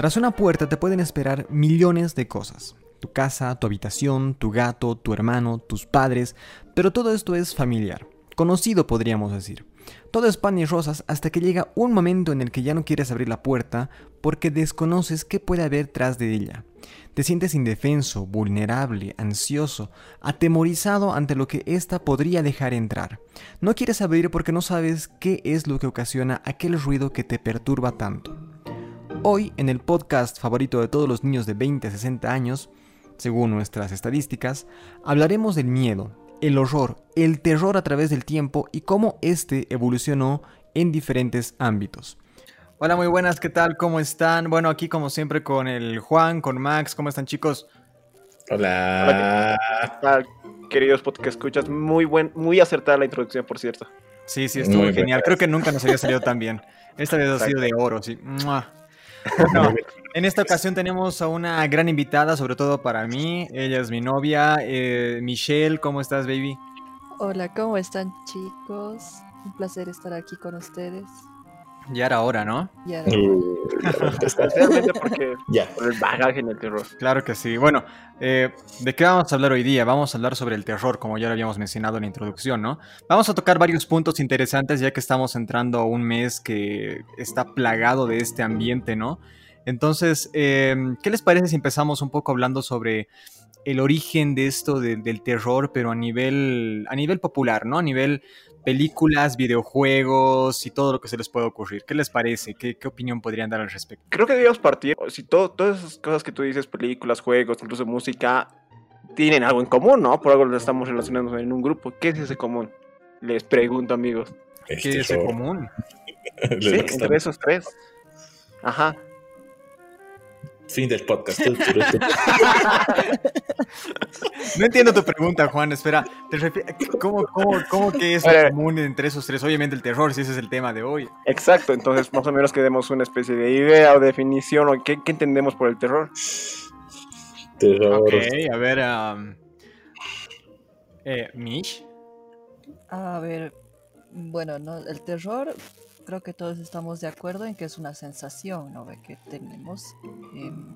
Tras una puerta te pueden esperar millones de cosas. Tu casa, tu habitación, tu gato, tu hermano, tus padres, pero todo esto es familiar, conocido podríamos decir. Todo es pan y rosas hasta que llega un momento en el que ya no quieres abrir la puerta porque desconoces qué puede haber tras de ella. Te sientes indefenso, vulnerable, ansioso, atemorizado ante lo que ésta podría dejar entrar. No quieres abrir porque no sabes qué es lo que ocasiona aquel ruido que te perturba tanto. Hoy, en el podcast favorito de todos los niños de 20 a 60 años, según nuestras estadísticas, hablaremos del miedo, el horror, el terror a través del tiempo y cómo éste evolucionó en diferentes ámbitos. Hola, muy buenas, ¿qué tal? ¿Cómo están? Bueno, aquí como siempre con el Juan, con Max, ¿cómo están chicos? Hola. Hola queridos podcast escuchas, muy buen, muy acertada la introducción, por cierto. Sí, sí, estuvo muy genial. Creo que nunca nos había salido tan bien. Esta vez ha sido de oro, sí. En esta ocasión tenemos a una gran invitada, sobre todo para mí. Ella es mi novia, eh, Michelle. ¿Cómo estás, baby? Hola, ¿cómo están, chicos? Un placer estar aquí con ustedes. Ya era hora, ¿no? Ya era hora. Especialmente porque ya. por el bagaje en el terror. Claro que sí. Bueno, eh, ¿de qué vamos a hablar hoy día? Vamos a hablar sobre el terror, como ya lo habíamos mencionado en la introducción, ¿no? Vamos a tocar varios puntos interesantes ya que estamos entrando a un mes que está plagado de este ambiente, ¿no? Entonces, eh, ¿qué les parece si empezamos un poco hablando sobre el origen de esto del terror, pero a nivel, a nivel popular, ¿no? A nivel películas, videojuegos y todo lo que se les pueda ocurrir. ¿Qué les parece? ¿Qué, qué opinión podrían dar al respecto? Creo que debemos partir, si todo, todas esas cosas que tú dices, películas, juegos, incluso música, tienen algo en común, ¿no? Por algo lo estamos relacionando en un grupo. ¿Qué es ese común? Les pregunto, amigos. ¿Qué es ese común? sí, entre esos tres. Ajá. Fin del podcast. no entiendo tu pregunta, Juan. Espera, ¿cómo, cómo, cómo que es común entre esos tres? Obviamente el terror, si ese es el tema de hoy. Exacto, entonces más o menos que demos una especie de idea o definición o qué, qué entendemos por el terror. Terror. Ok, a ver. Um, eh, Mish. A ver, bueno, no, el terror creo que todos estamos de acuerdo en que es una sensación ¿no? que tenemos. Em,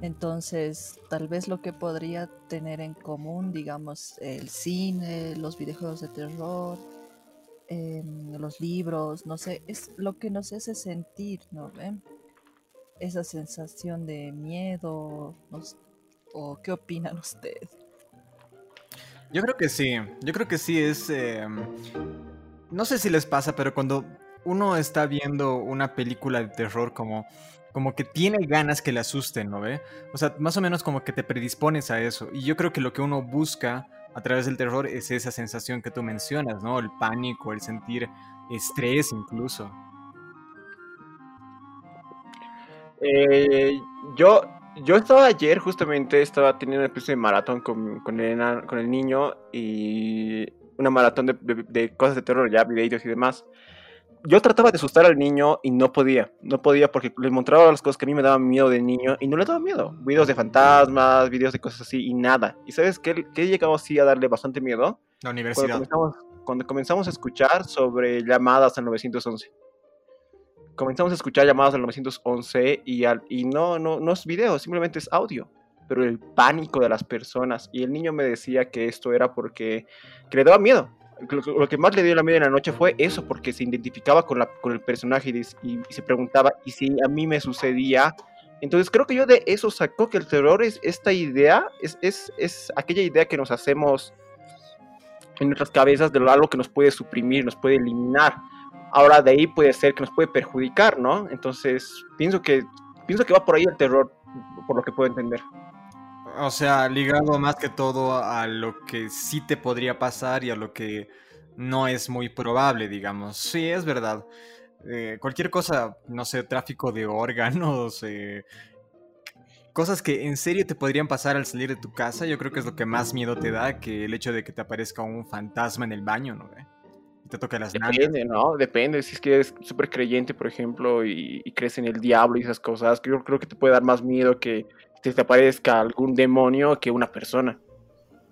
entonces, tal vez lo que podría tener en común, digamos, el cine, los videojuegos de terror, em, los libros, no sé, es lo que nos hace sentir, ¿no? ven? Esa sensación de miedo, ¿o qué opinan ustedes? Yo creo que sí, yo creo que sí es... Em, no sé si les pasa, pero cuando uno está viendo una película de terror como, como que tiene ganas que le asusten, ¿no ve? O sea, más o menos como que te predispones a eso. Y yo creo que lo que uno busca a través del terror es esa sensación que tú mencionas, ¿no? El pánico, el sentir estrés incluso. Eh, yo, yo estaba ayer, justamente, estaba teniendo una especie de maratón con, con, el, con el niño y una maratón de, de, cosas de terror, ya videitos y demás yo trataba de asustar al niño y no podía, no podía porque le mostraba las cosas que a mí me daban miedo de niño y no le daba miedo. Videos de fantasmas, videos de cosas así y nada. ¿Y sabes qué, qué llegaba así a darle bastante miedo? La universidad. Cuando comenzamos, a escuchar sobre llamadas al 911. Comenzamos a escuchar llamadas al 911 y, al, y no, no, no es video, simplemente es audio. Pero el pánico de las personas. Y el niño me decía que esto era porque que le daba miedo lo, que más le dio la miedo en la noche fue eso, porque se identificaba con, la, con el personaje y, se preguntaba, ¿y si a mí me sucedía? Entonces creo que yo de eso sacó que el terror es esta idea, es, es, es aquella idea que nos hacemos en nuestras cabezas de algo que nos puede suprimir, nos puede eliminar. Ahora de ahí puede ser que nos puede perjudicar, ¿no? Entonces pienso que, pienso que va por ahí el terror, por lo que puedo entender. O sea, ligado más que todo a lo que sí te podría pasar y a lo que no es muy probable, digamos. Sí, es verdad. Eh, cualquier cosa, no sé, tráfico de órganos, eh, cosas que en serio te podrían pasar al salir de tu casa, yo creo que es lo que más miedo te da que el hecho de que te aparezca un fantasma en el baño, ¿no? Y te toque las Depende, ¿no? Depende. Si es que eres súper creyente, por ejemplo, y, y, crees en el diablo y esas cosas, yo creo que te puede dar más miedo que te aparezca algún demonio que una persona.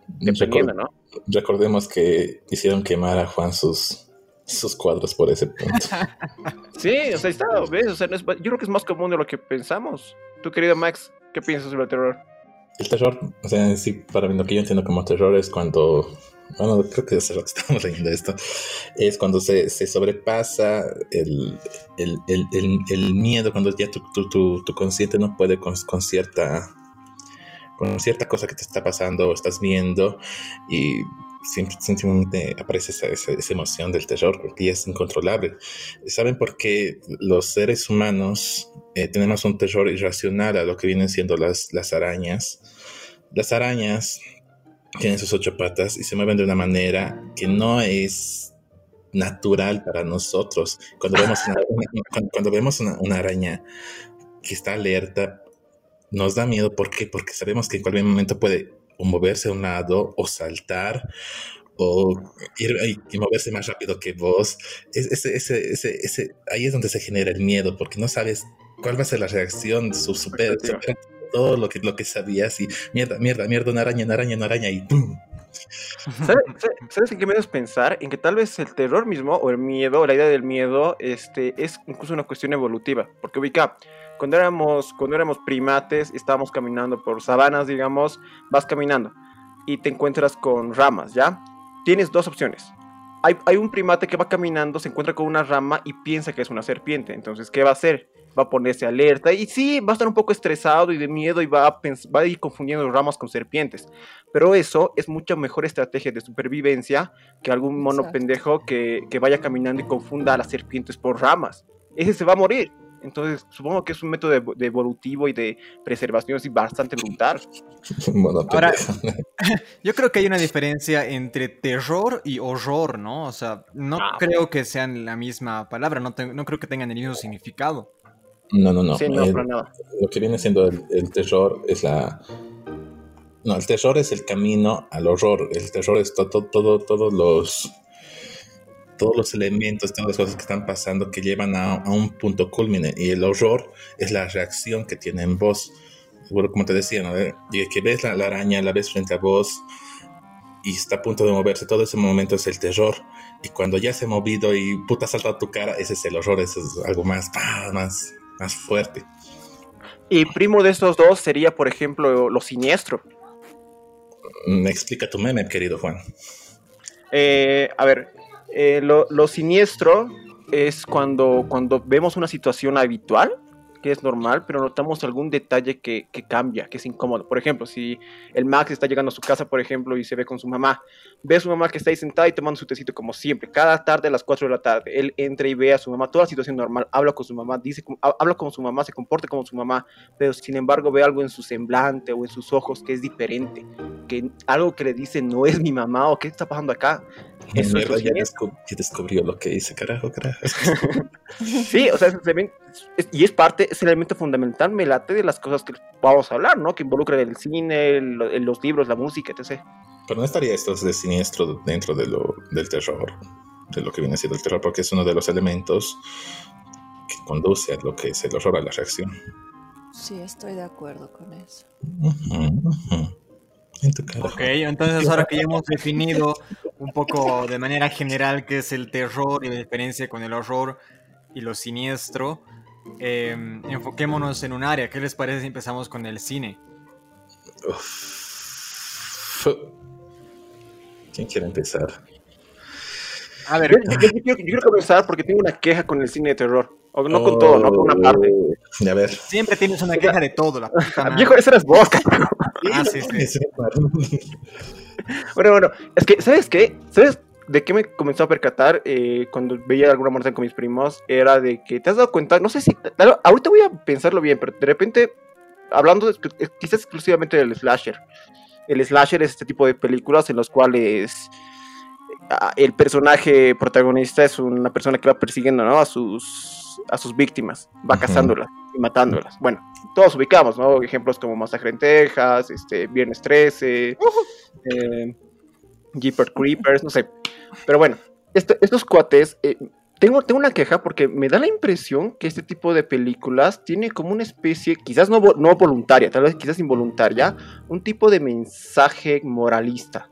Dependiendo, ¿no? Recordemos que hicieron quemar a Juan sus, esos cuadros por ese punto. Sí, o sea, está, ¿ves? O sea, no es- yo creo que es más común de lo que pensamos. Tu querido Max, ¿qué piensas sobre el terror? El terror, o sea, sí, para mí lo que yo entiendo como terror es cuando, bueno, creo que hace rato estamos leyendo esto, es cuando se, se sobrepasa el, el, el, el, miedo, cuando ya tu, tu, tu, tu consciente no puede con, con cierta con cierta cosa que te está pasando o estás viendo y siempre, simplemente aparece esa, esa, emoción del terror porque es incontrolable. ¿Saben por qué los seres humanos eh, tenemos un terror irracional a lo que vienen siendo las, las arañas? Las arañas tienen sus ocho patas y se mueven de una manera que no es natural para nosotros. Cuando vemos una, cuando, cuando vemos una, una araña que está alerta, nos da miedo. ¿Por qué? Porque sabemos que en cualquier momento puede o moverse a un lado o saltar o ir y, moverse más rápido que vos. Es- ese, ese, ese, ese- ahí es donde se genera el miedo porque no sabes cuál va a ser la reacción, su super, Expectativa. Todo lo que, lo que sabías y mierda, mierda, mierda, una araña, una araña, una araña y ¡pum! ¿Sabes, en qué me pensar? En que tal vez el terror mismo, o el miedo, la idea del miedo, este, es incluso una cuestión evolutiva. Porque ubica, cuando éramos, cuando éramos primates, estábamos caminando por sabanas, digamos, vas caminando y te encuentras con ramas, ¿ya? Tienes dos opciones. Hay, hay un primate que va caminando, se encuentra con una rama y piensa que es una serpiente. Entonces, ¿qué va a hacer? Va a ponerse alerta y sí, va a estar un poco estresado y de miedo y va a, va a ir confundiendo ramas con serpientes. Pero eso es mucha mejor estrategia de supervivencia que algún mono Exacto. pendejo que, que vaya caminando y confunda a las serpientes por ramas. Ese se va a morir. Entonces, supongo que es un método de, de evolutivo y de preservación así bastante brutal. Bueno, Ahora- pendejo. Yo creo que hay una diferencia entre terror y horror, ¿no? O sea, no Ah, creo que sean la misma palabra, no, te- no creo que tengan el mismo significado. No, no, no. sí, no, eh, para nada. lo que viene siendo el, el terror es la. No, el terror es el camino al horror. El terror es todo, todo, todos los. Todos los elementos, todas las cosas que están pasando que llevan a, a un punto culmine. Y el horror es la reacción que tiene en vos. Bueno, como te decía, ¿no? Y que ves la, la araña, la ves frente a vos y está a punto de moverse. Todo ese momento es el terror. Y cuando ya se ha movido y puta salta a tu cara, ese es el horror. Ese es algo más, ¡pah! más, más fuerte. Y primo de estos dos sería, por ejemplo, lo siniestro. Mm, Explica tu meme, querido Juan. Eh, a ver, eh, lo, lo siniestro es cuando, cuando vemos una situación habitual, que es normal, pero notamos algún detalle que, que cambia, que es incómodo. Por ejemplo, si el Max está llegando a su casa, por ejemplo, y se ve con su mamá, ve a su mamá que está ahí sentada y tomando su tecito como siempre, cada tarde a las 4 de la tarde, él entra y ve a su mamá, toda la situación normal, habla con su mamá, dice, habla como su mamá, se comporta como su mamá, pero sin embargo ve algo en su semblante o en sus ojos que es diferente, que algo que le dice no es mi mamá o qué está pasando acá. Eso es Mierda, lo ya, siniestro. descu- ya descubrió lo que hice, carajo, carajo. Sí, o sea, es- se ven- es- y es parte, es el elemento fundamental, me late de las cosas que vamos a hablar, ¿no? Que involucran el cine, el- los libros, la música, etc. Pero no estaría esto de siniestro dentro de lo, del terror, de lo que viene siendo el terror, porque es uno de los elementos que conduce a lo que es el horror, a la reacción. Sí, estoy de acuerdo con eso. Ujú, ujú. En tu cara. Ok, entonces ahora que ya hemos definido un poco de manera general qué es el terror y la diferencia con el horror y lo siniestro, eh, enfoquémonos en un área. ¿Qué les parece si empezamos con el cine? Uf. ¿Quién quiere empezar? A ver, Yo, yo- yo quiero, yo quiero comenzar porque tengo una queja con el cine de terror. O no con todo, no con una parte. Oh, A ver. siempre tienes una queja de todo, la puta madre. Viejo, ese eras vos, cabrón. Ah, sí, sí. Bueno, bueno, es que, ¿sabes qué? ¿Sabes de qué me comenzó a percatar eh, cuando veía alguna muerte con mis primos? Era de que te has dado cuenta, no sé si, ahorita voy a pensarlo bien, pero de repente, hablando de- eh, quizás exclusivamente del slasher. El slasher es este tipo de películas en los cuales ah, el personaje protagonista es una persona que va persiguiendo ¿no? a, sus, a sus víctimas, va cazándolas y matándolas. Bueno, todos ubicamos, ¿no? Ejemplos como Masacre en Texas, este, Viernes 13, eh, Jeepers Creepers, no sé. Pero bueno, estos cuates, eh, tengo, tengo una queja porque me da la impresión que este tipo de películas tiene como una especie, quizás no, no voluntaria, tal vez quizás involuntaria, un tipo de mensaje moralista.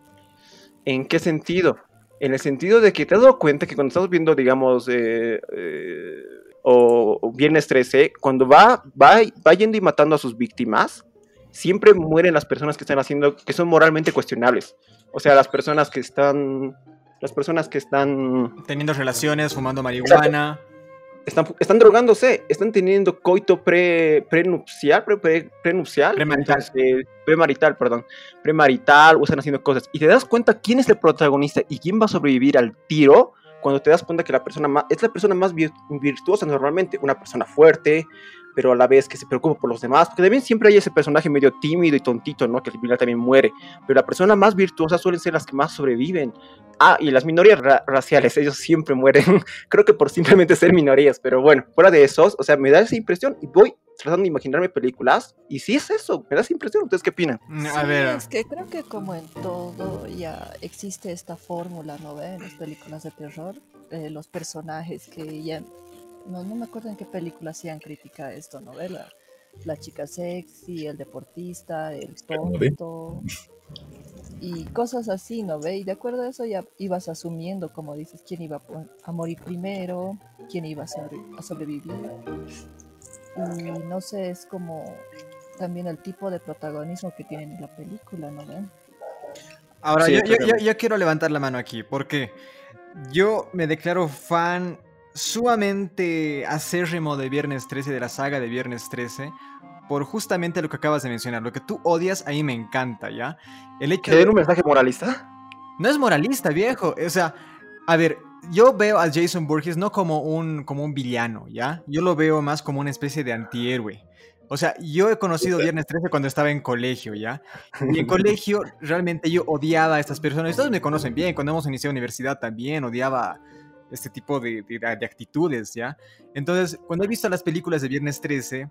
¿En qué sentido? En el sentido de que te has dado cuenta que cuando estás viendo, digamos, eh, eh, o, o Viernes 13, cuando va, va, va yendo y matando a sus víctimas, siempre mueren las personas que están haciendo, que son moralmente cuestionables. O sea, las personas que están, las personas que están, Teniendo relaciones, fumando marihuana. Están, están drogándose, están teniendo coito pre, prenupcial, pre, pre- prenupcial, Premarital. entonces, premarital, perdón, premarital, o están haciendo cosas. Y te das cuenta quién es el protagonista y quién va a sobrevivir al tiro cuando te das cuenta que la persona más, es la persona más vir- virtuosa normalmente, una persona fuerte, pero a la vez que se preocupa por los demás, porque también siempre hay ese personaje medio tímido y tontito, ¿no? Que al final también muere, pero la persona más virtuosa suelen ser las que más sobreviven. Ah, y las minorías ra- raciales, ellos siempre mueren, creo que por simplemente ser minorías, pero bueno, fuera de esos, o sea, me da esa impresión y voy tratando de imaginarme películas, y sí es eso, me da esa impresión, ¿ustedes qué opinan? Mm, A Sí, ver, Es que creo que como en todo ya existe esta fórmula, ¿no ve? En las películas de terror, eh, los personajes que ya... No, no me acuerdo en qué película hacían crítica a esto, ¿no ve? La, la chica sexy, el deportista, el tonto y cosas así, ¿no ve? Y de acuerdo a eso ya ibas asumiendo, como dices, quién iba a morir primero, quién iba a, sobre- a sobrevivir. Y no sé, es como también el tipo de protagonismo que tienen en la película, ¿no ven? Ahora, Sí, yo, yo- yo- yo quiero levantar la mano aquí, porque yo me declaro fan sumamente acérrimo de Viernes 13, de la saga de Viernes 13, por justamente lo que acabas de mencionar. Lo que tú odias, ahí me encanta, ¿ya? El hecho ¿Que den un mensaje moralista? No es moralista, viejo. O sea, a ver, yo veo a Jason Burgess no como un, como un villano, ¿ya? Yo lo veo más como una especie de antihéroe. O sea, yo he conocido Viernes 13 cuando estaba en colegio, ¿ya? Y en colegio realmente yo odiaba a estas personas. Ustedes me conocen bien, cuando hemos iniciado universidad también odiaba este tipo de, de- de actitudes, ¿ya? Entonces, cuando he visto las películas de Viernes 13,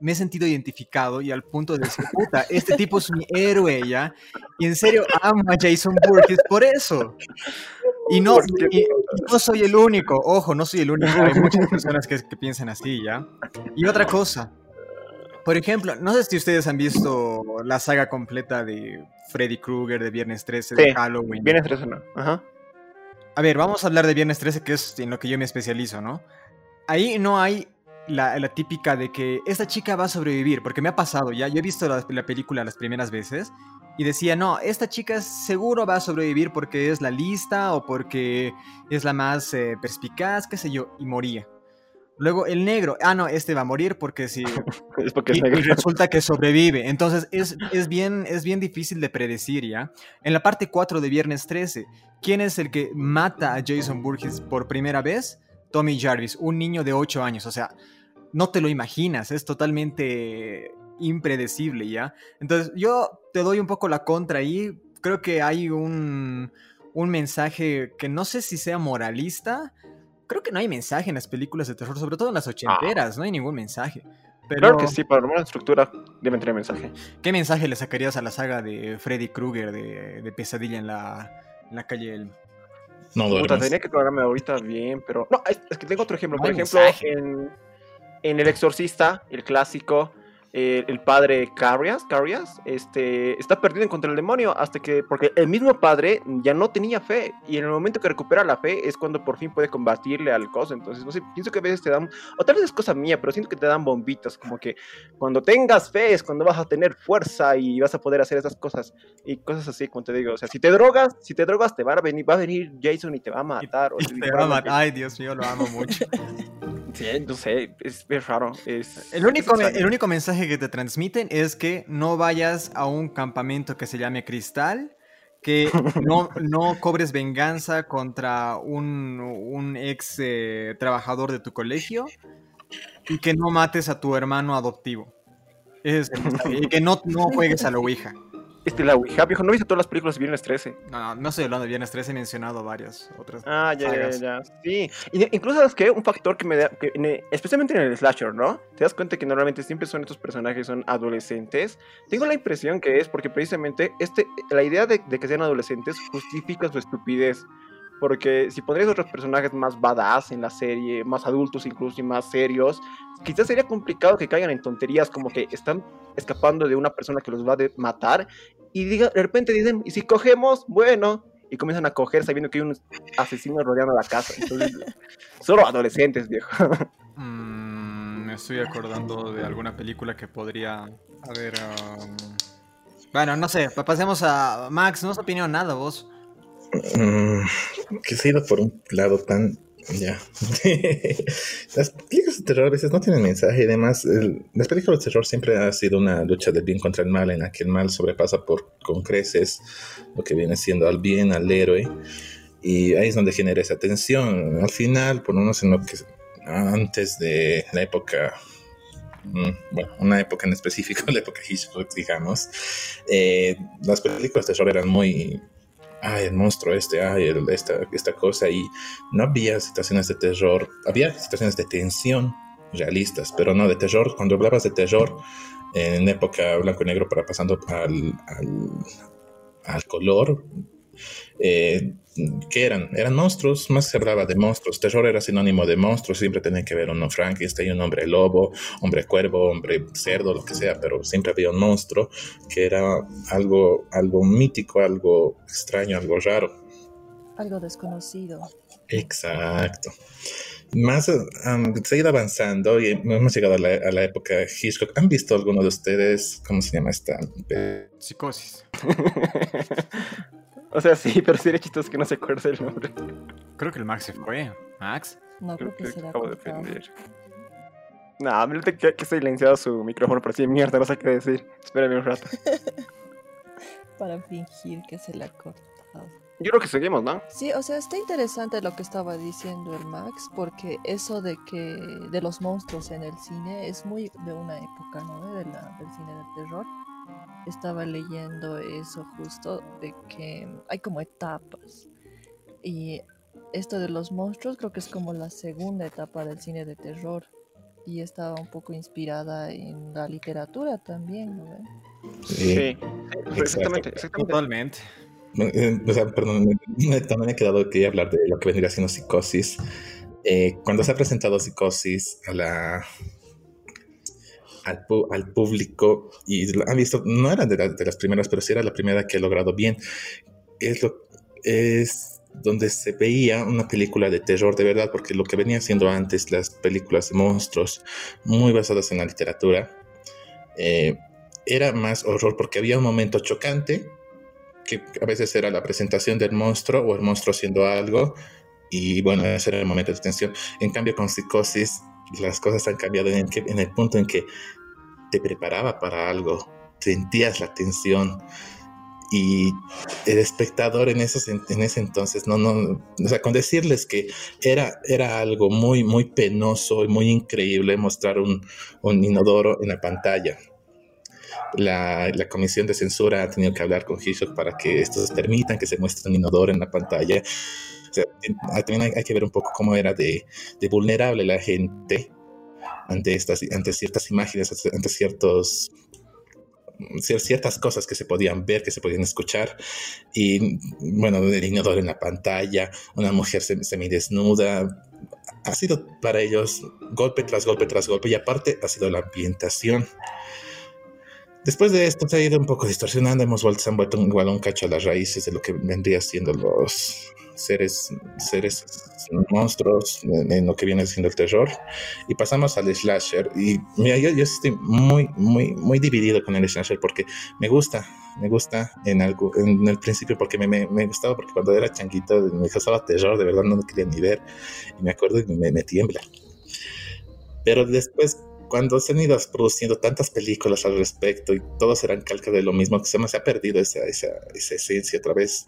me he sentido identificado y al punto de decir, puta, este tipo es mi héroe, ¿ya? Y en serio amo a Jason Burgess por eso. Y no, y- y no soy el único, ojo, no soy el único, hay muchas personas que, que piensan así, ¿ya? Y otra cosa, por ejemplo, no sé si ustedes han visto la saga completa de Freddy Krueger, de Viernes 13, de Sí, Halloween. Bien estresado, ¿no? Ajá. A ver, vamos a hablar de Viernes 13, que es en lo que yo me especializo, ¿no? Ahí no hay la, típica de que esta chica va a sobrevivir, porque me ha pasado ya. Yo he visto la, la película las primeras veces y decía, no, esta chica seguro va a sobrevivir porque es la lista o porque es la más eh, perspicaz, qué sé yo, y moría. Luego el negro, ah, no, este va a morir porque sí. Es porque Y, es negro. y resulta que sobrevive. Entonces es, es, bien, es bien difícil de predecir, ¿ya? En la parte 4 de Viernes 13, ¿quién es el que mata a Jason Burgess por primera vez? Tommy Jarvis, un niño de 8 años. O sea, no te lo imaginas, es totalmente impredecible, ¿ya? Entonces yo te doy un poco la contra ahí. Creo que hay un, un mensaje que no sé si sea moralista. Creo que no hay mensaje en las películas de terror, sobre todo en las ochenteras, no hay ningún mensaje. Pero, Claro que sí, para una estructura deben tener mensaje. ¿Qué mensaje le sacarías a la saga de Freddy Krueger de, de Pesadilla en la, en la calle Elm? No Puta, tenía que programarme ahorita bien, pero. No, es, es que tengo otro ejemplo. No Por ejemplo, en, en El Exorcista, el clásico, eh, el padre Carrias, Carrias este, está perdido en contra del demonio hasta que. Porque el mismo padre ya no tenía fe. Y en el momento que recupera la fe es cuando por fin puede combatirle al coso. Entonces, no sé, pienso que a veces te dan. O tal vez es cosa mía, pero siento que te dan bombitas. Como que cuando tengas fe es cuando vas a tener fuerza y vas a poder hacer esas cosas. Y cosas así, como te digo. O sea, si te drogas, si te drogas, te va a venir, va a venir Jason y te va a matar. o te Ay, Dios mío, lo amo mucho. Sí, no sé, es, es raro. Es, El único, es me- extraño. el único mensaje que te transmiten es que no vayas a un campamento que se llame Cristal, que no, no cobres venganza contra un, un ex eh, trabajador de tu colegio y que no mates a tu hermano adoptivo. Es y que no, no juegues a la Ouija. Este, la Ouija, viejo, ¿no viste todas las películas de Viernes 13? No, no, no estoy hablando de Viernes 13, he mencionado varias otras. Ah, ya, ya, sagas. ya. Sí. Y, incluso, ¿sabes qué? Un factor que me da, que en especialmente en el slasher, ¿no? Te das cuenta que normalmente siempre son estos personajes, son adolescentes. Tengo la impresión que es porque precisamente este, la idea de, de que sean adolescentes justifica su estupidez. Porque si pondrías otros personajes más badass en la serie, más adultos incluso y más serios, quizás sería complicado que caigan en tonterías como que están escapando de una persona que los va a matar y diga, de repente dicen, ¿y si cogemos? Bueno, y comienzan a coger sabiendo que hay un asesino rodeando la casa. Entonces, solo adolescentes, viejo. Mm, me estoy acordando de alguna película que podría haber... um, Bueno, no sé, pa- pasemos a Max, no has opinión nada vos. Mm, que se ha ido por un lado tan. Ya. las películas de terror a veces no tienen mensaje y además el- las películas de terror siempre ha sido una lucha del bien contra el mal en la que el mal sobrepasa por con creces lo que viene siendo al bien, al héroe y ahí es donde genera esa tensión. Al final, por menos en lo que antes de la época mm, bueno, una época en específico, la época Hitchcock, digamos, eh, las películas de terror eran muy ay, el monstruo este, ay, esta, esta cosa, y no había situaciones de terror, había situaciones de tensión realistas, pero no de terror. Cuando hablabas de terror en época blanco y negro para pasando al, al, al color, eh, ¿qué eran? Eran monstruos, más se hablaba de monstruos. Terror era sinónimo de monstruos, siempre tenía que ver uno Frankenstein, un hombre lobo, hombre cuervo, hombre cerdo, lo que sea, pero siempre había un monstruo que era algo, algo mítico, algo extraño, algo raro. Algo desconocido. Exacto. Más um, se ha ido avanzando y hemos llegado a la, a la época Hitchcock. ¿Han visto alguno de ustedes? ¿Cómo se llama esta? Psicosis. o sea, sí, pero sería chistoso que no se acuerde el nombre. Creo que el Max se fue. Max. No Creo creo que que será acabo de cortado. aprender. Nah, mírate que, que silenciado su micrófono, pero sí, mierda, no sé qué decir. Espérame un rato. para fingir que se le ha cortado. Yo creo que seguimos, ¿no? Sí, o sea, está interesante lo que estaba diciendo el Max, porque eso de que de los monstruos en el cine es muy de una época, ¿no? De la- del cine de terror. Estaba leyendo eso justo, de que hay como etapas. Y esto de los monstruos creo que es como la segunda etapa del cine de terror. Y estaba un poco inspirada en la literatura también, ¿no? Sí. Sí, exactamente, exactamente. Totalmente. Eh, o sea, perdón, me- me- también he quedado que hablar de lo que vendría siendo psicosis. Eh, cuando se ha presentado psicosis a la, al, al público y han visto, no era de, la- las primeras, pero sí era la primera que he logrado bien. Es, lo, es donde se veía una película de terror de verdad, porque lo que venía siendo antes las películas de monstruos, muy basadas en la literatura, eh, era más horror porque había un momento chocante que a veces era la presentación del monstruo o el monstruo haciendo algo y bueno, ese era el momento de tensión. En cambio con psicosis las cosas han cambiado en, que- en el punto en que te preparaba para algo, sentías la tensión y el espectador en, esos, en ese entonces, no, no, o sea, con decirles que era, era algo muy, muy penoso y muy increíble mostrar un, un inodoro en la pantalla la, la comisión de censura ha tenido que hablar con Hitchcock para que estos permitan que se muestre un inodoro en la pantalla. Eh, también hay, que ver un poco cómo era de, vulnerable la gente ante, estas, ante ciertas imágenes, ante ciertos cier- ciertas cosas que se podían ver, que se podían escuchar. Y bueno, el inodoro en la pantalla, una mujer sem- semidesnuda. Ha sido para ellos golpe tras golpe tras golpe y aparte ha sido la ambientación. Después de esto se ha ido un poco distorsionando, hemos vuelto, se han vuelto igual un cacho a las raíces de lo que vendría siendo los seres, seres monstruos, en, lo que viene siendo el terror. Y pasamos al slasher. Y mira, yo, yo estoy muy, muy, muy dividido con el slasher porque me gusta, me gusta en, algo, en el principio porque me, me, gustaba, porque cuando era changuito me causaba terror, de verdad no lo quería ni ver. Y me acuerdo y me, tiembla. Pero después cuando se han ido produciendo tantas películas al respecto y todos eran calca de lo mismo, que se me ha perdido esa, esa, esa esencia otra vez.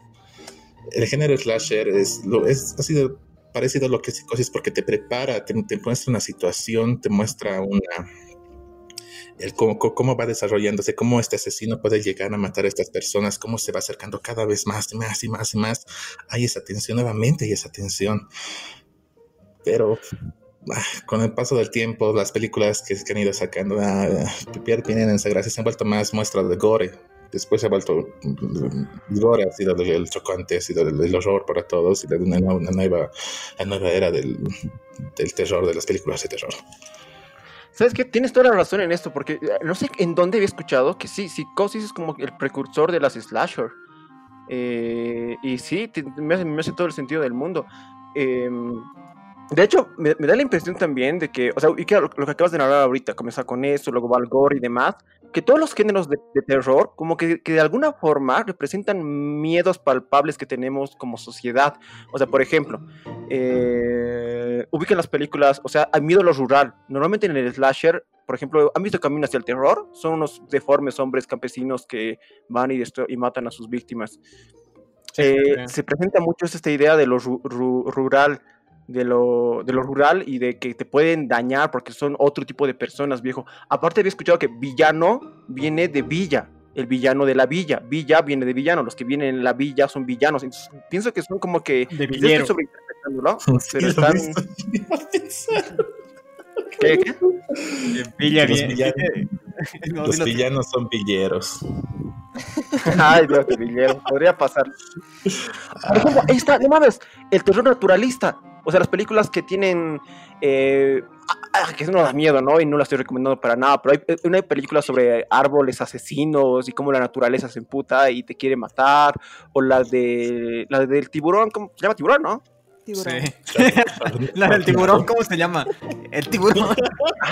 El género slasher es, lo, ha sido parecido a lo que es psicosis porque te prepara, te, muestra una situación, te muestra una, el cómo, cómo, va desarrollándose, cómo este asesino puede llegar a matar a estas personas, cómo se va acercando cada vez más y más y más y más. Hay esa tensión nuevamente, hay esa tensión. Pero con el paso del tiempo, las películas que, que han ido sacando ah, pierden esa gracia, se han vuelto más muestras de gore. Después se ha vuelto el gore, ha sido el, chocante, ha sido el, horror para todos y una, una nueva, la nueva era del, del, terror, de las películas de terror. ¿Sabes qué? Tienes toda la razón en esto, porque no sé en dónde había escuchado que sí, Psicosis es como el precursor de las slasher. Eh, y sí, me hace, me hace todo el sentido del mundo. Em, de hecho, me, me da la impresión también de que, o sea, y que lo, lo que acabas de narrar ahorita, comenzar con eso, luego va al gore y demás, que todos los géneros de, de terror, como que, que de alguna forma representan miedos palpables que tenemos como sociedad. O sea, por ejemplo, eh, ubican las películas, o sea, hay miedo a lo rural. Normalmente en el slasher, por ejemplo, ¿han visto Camino hacia el Terror? Son unos deformes hombres campesinos que van y, y matan a sus víctimas. Eh, sí. Se presenta mucho esta idea de lo ru- ru- rural, de lo, de lo rural y de que te pueden dañar porque son otro tipo de personas, viejo. Aparte había escuchado que villano viene de villa, el villano de la villa. Villa viene de villano, los que vienen en la villa son villanos. Entonces, pienso que son como que... De yo estoy villero. sobreinterpretándolo, Sí, pero están... ¿Qué, qué? Villa, Los villanos. No, Los dilo tú. villanos son villeros. Ay, Dios de villero, podría pasar. Por ejemplo, ahí está, no mames, el terror naturalista. O sea, las películas que tienen. Eh, ah, que eso no da miedo, ¿no? Y no las estoy recomendando para nada. Pero hay eh, una película sobre árboles asesinos y cómo la naturaleza se emputa y te quiere matar. O la de. La del tiburón, ¿cómo se llama tiburón, no? Tiburón. Sí. La del tiburón, ¿cómo se llama? El tiburón.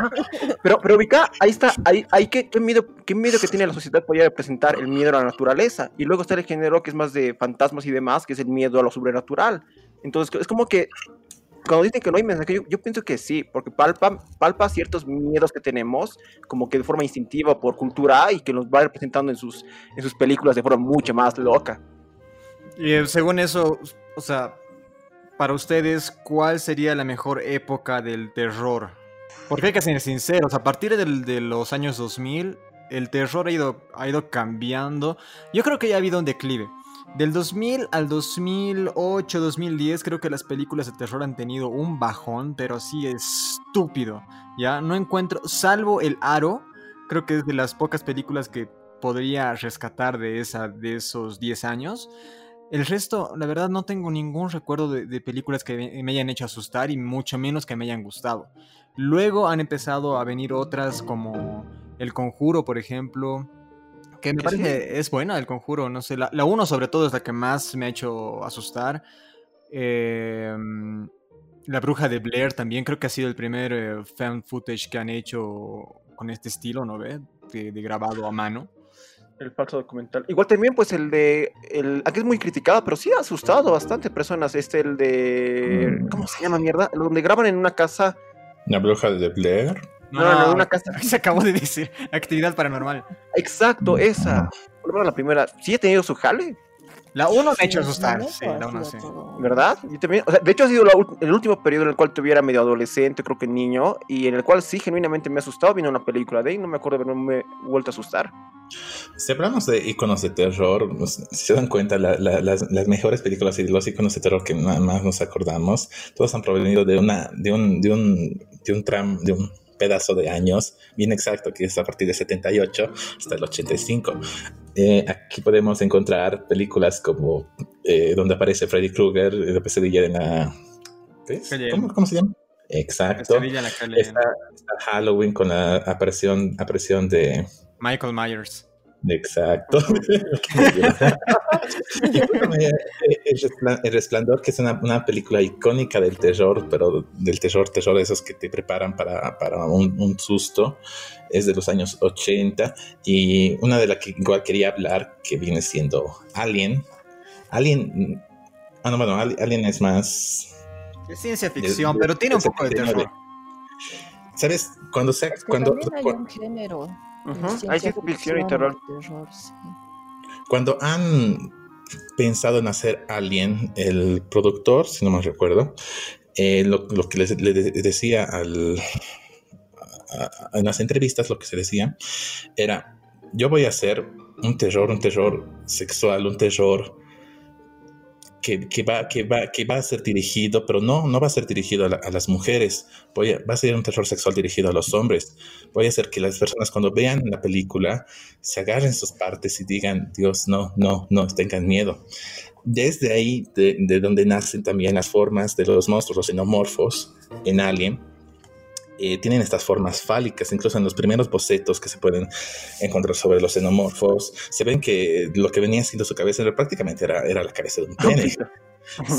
Pero, pero ubica, ahí está, ahí, ahí qué, qué miedo, qué miedo que tiene la sociedad podría representar el miedo a la naturaleza. Y luego está el género que es más de fantasmas y demás, que es el miedo a lo sobrenatural. Entonces, es como que cuando dicen que no hay mensaje, yo, yo pienso que sí, porque palpa, palpa ciertos miedos que tenemos, como que de forma instintiva por cultura y que los va representando en sus, en sus películas de forma mucho más loca. Y eh, según eso, o sea, para ustedes, ¿cuál sería la mejor época del terror? Porque hay que ser sinceros, a partir del- de los años 2000, el terror ha ido, ha ido cambiando. Yo creo que ya ha habido un declive. Del 2000 al 2008, 2010, creo que las películas de terror han tenido un bajón, pero así estúpido. Ya no encuentro, salvo El Aro, creo que es de las pocas películas que podría rescatar de, esa, de esos 10 años. El resto, la verdad, no tengo ningún recuerdo de, películas que me hayan hecho asustar y mucho menos que me hayan gustado. Luego han empezado a venir otras como El Conjuro, por ejemplo. Que me Sí. parece es buena El Conjuro, no sé. La, la uno sobre todo es la que más me ha hecho asustar. Eh, la Bruja de Blair también creo que ha sido el primer eh, fan footage que han hecho con este estilo, ¿no ve? De, de grabado a mano. El falso documental. Igual también, pues el de. El, aquí es muy criticado, pero sí ha asustado bastante personas. Este, el de. ¿Cómo se llama mierda? Donde graban en una casa. La bruja de Blair. No, no, no, una casa. Se acabó de decir actividad paranormal. Exacto, esa. Por lo menos la primera. Sí ha tenido su jale, La 1 me ha hecho asustar. Sí, la 1 sido sí. todo- ¿verdad? Yo también. O sea, de hecho, ha sido la el último periodo en el cual tuviera medio adolescente, creo que niño, y en el cual sí, genuinamente me ha asustado. Vino una película de ahí, no me acuerdo de haberme vuelto a asustar. Si hablamos de iconos de terror, pues, si se dan cuenta, la- la- las, las mejores películas y los iconos de terror que nada más nos acordamos, todos han provenido de una, de un, de un, de un tram, de un pedazo de años, bien exacto, que es a partir de 78 hasta el 85. Eh, aquí podemos encontrar películas como eh, donde aparece Freddy Krueger, la pesadilla de la... ¿qué es? ¿Cómo, cómo se llama? Exacto. La calle. Está, está Halloween con la aparición, aparición de... Michael Myers. Exacto. Y bueno, eh, el, Respla- El Resplandor, que es una, una película icónica del terror, pero del terror, terror, esos que te preparan para, para un, un susto, es de los años 80. Y una de las que igual quería hablar, que viene siendo Alien. Alien. Ah, no, bueno, Ali- Alien es más. Es ciencia ficción, de- pero tiene un poco de 79. terror. ¿Sabes? Cuando se. Es que Cuando, también hay un género. Hay ciencia ficción y terror. terror, sí. Cuando han pensado en hacer Alien, el productor, si no me recuerdo, eh, lo, lo que les, le de- decía al, a- a- en las entrevistas, lo que se decía era, yo voy a hacer un terror, un terror sexual, un terror que, va, que, va, que va a ser dirigido, pero no, no va a ser dirigido a las mujeres, voy a- va a ser un terror sexual dirigido a los hombres. Voy a hacer que las personas cuando vean la película se agarren sus partes y digan, Dios, no, no, no, tengan miedo. Desde ahí, de, de donde nacen también las formas de los monstruos, los xenomorfos en Alien, eh, tienen estas formas fálicas, incluso en los primeros bocetos que se pueden encontrar sobre los xenomorfos, se ven que lo que venía siendo su cabeza prácticamente era, era la cabeza de un pene.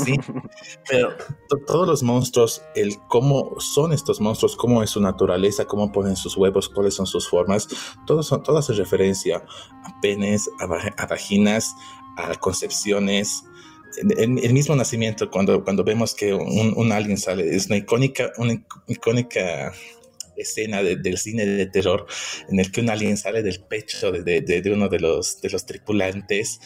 Sí, pero todos los monstruos, el cómo son estos monstruos, cómo es su naturaleza, cómo ponen sus huevos, cuáles son sus formas, todo, son, todo hace referencia a penes, a, vaginas, a concepciones, el, mismo nacimiento, cuando, cuando vemos que un, un, alien sale, es una icónica, una icónica escena del cine de terror en el que un alien sale del pecho de, de, de, uno de los, de los tripulantes.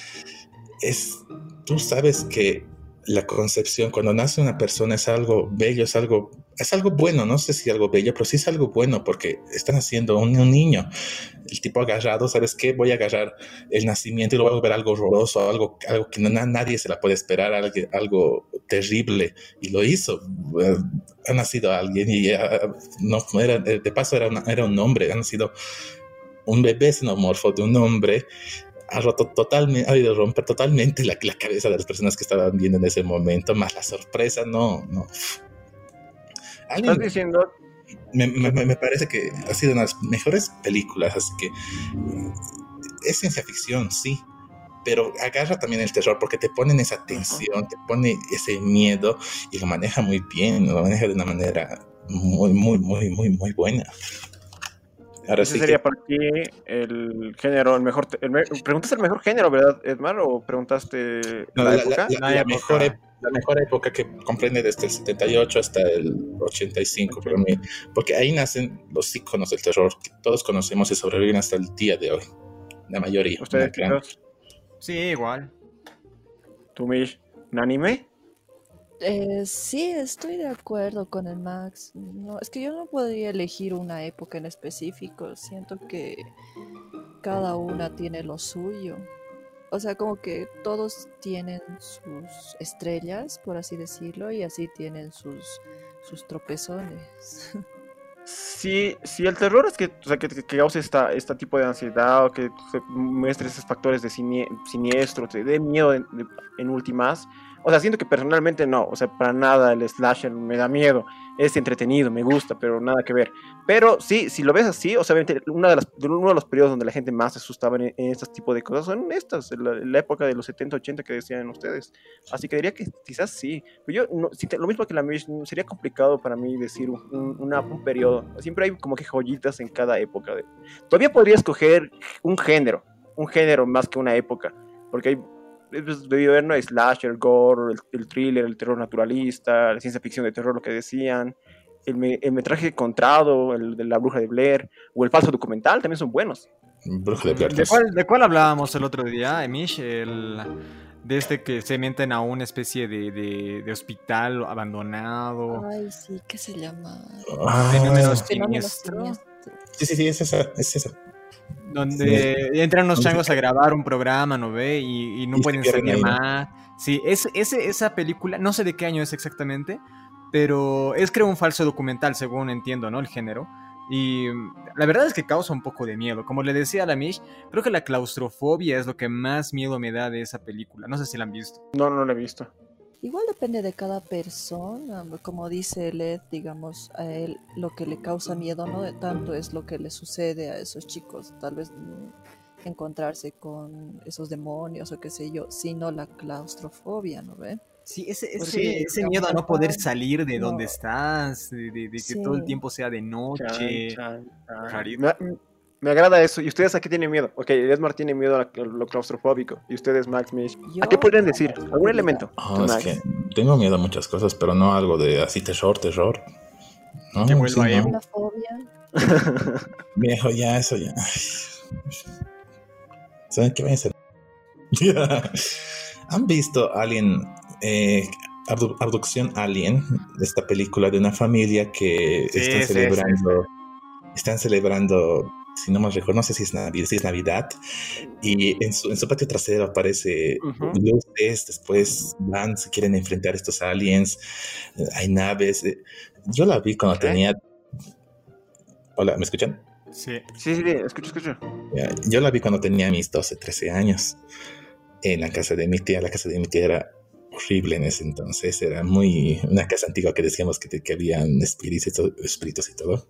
Es, tú sabes que la concepción, cuando nace una persona es algo bello, es algo, es algo bueno, no sé si algo bello, pero sí es algo bueno porque están haciendo un, niño. El tipo agarrado, ¿sabes qué? Voy a agarrar el nacimiento y lo voy a algo horroroso, algo, algo que nadie se la puede esperar, algo, algo terrible. Y lo hizo. ha nacido alguien y no, era, de paso era, era un hombre, ha nacido un bebé xenomorfo de un hombre ha roto totalmente, ha ido romper totalmente la, la, cabeza de las personas que estaban viendo en ese momento, más la sorpresa, no, no. ¿Estás diciendo? Me, me, me, parece que ha sido una de las mejores películas, así que es ciencia ficción, sí, pero agarra también el terror porque te ponen esa tensión, te pone ese miedo y lo maneja muy bien, lo maneja de una manera muy, muy, muy, muy, muy buena. Ahora Ese sería para ti el género, el mejor. El ¿Preguntaste el mejor género, verdad, Edmar? ¿O preguntaste la, época? La, mejor, la, mejor, época que comprende desde el 78 hasta el 85, para mí. Porque ahí nacen los iconos del terror que todos conocemos y sobreviven hasta el día de hoy. La mayoría. ¿Ustedes, Sí, igual. ¿Tú, Mish? ¿Un anime? Eh, sí, estoy de acuerdo con el Max. No, es que yo no podría elegir una época en específico. Siento que cada una tiene lo suyo. O sea, como que todos tienen sus estrellas, por así decirlo, y así tienen sus, sus tropezones. Sí, sí, el terror es que, o sea, que, que cause esta, este tipo de ansiedad o que muestre esos factores de siniestro, te dé miedo en últimas o sea, siento que personalmente no, o sea, para nada el slasher me da miedo, es entretenido, me gusta, pero nada que ver. Pero sí, si lo ves así, o sea, una de las, uno de los periodos donde la gente más se asustaba en, estos tipos de cosas son estas, en la, época de los 70, 80 que decían ustedes. Así que diría que quizás sí. Pero yo, no, lo mismo que la sería complicado para mí decir un, un periodo. Siempre hay como que joyitas en cada época. De... Todavía podría escoger un género, un género más que una época, porque hay debido haber no slasher, gore, el, thriller, el terror naturalista, la ciencia ficción de terror, lo que decían, el, el, metraje encontrado, el de la bruja de Blair, o el falso documental, también son buenos. Bruja de Blair. ¿De cuál, ¿De cuál hablábamos el otro día, Emish? El, de este que se meten a una especie de, de, de hospital abandonado. Ay, sí, ¿qué se llama? Ah, Fenómenos siniestros. Sí, sí, sí, es esa, es esa. Donde entran unos changos a grabar un programa, ¿no ve? Y, no pueden salir más. Sí, es, esa película, no sé de qué año es exactamente, pero es creo un falso documental, según entiendo, ¿no? El género. Y la verdad es que causa un poco de miedo. Como le decía a la Mish, creo que la claustrofobia es lo que más miedo me da de esa película. No sé si la han visto. No, no la he visto. Igual depende de cada persona, como dice Led, digamos, a él lo que le causa miedo no de tanto es lo que le sucede a esos chicos, tal vez mm, encontrarse con esos demonios o qué sé yo, sino la claustrofobia, ¿no ve? Sí, ese, ese, miedo a no poder salir de donde estás, de, que todo el tiempo sea de noche. Me agrada eso. ¿Y ustedes a qué tienen miedo? Ok, Edmar tiene miedo a lo claustrofóbico. ¿Y ustedes, Max, Mish? ¿A qué podrían decir? ¿Algún elemento? Oh, es que tengo miedo a muchas cosas, pero no algo de así terror, terror. ¿No? ¿Qué vuelvo ahí? ¿Una fobia? Viejo, ya, eso ya. ¿Saben qué va a ser? ¿Han visto Alien, eh, Abducción Alien? Esta película de una familia que están celebrando... Están celebrando si no me recuerdo, no sé si es, Navidad, si es Navidad, y en su, en su patio trasero aparece luces, después van, se quieren enfrentar a estos aliens, hay naves. Eh, yo la vi cuando tenía... Hola, ¿me escuchan? Sí, sí, sí, escucho, escucho. Yo la vi cuando tenía mis 12, 13 años, en la casa de mi tía, la casa de mi tía era horrible en ese entonces. Era muy una casa antigua que decíamos que, que habían espíritus, espíritus y todo.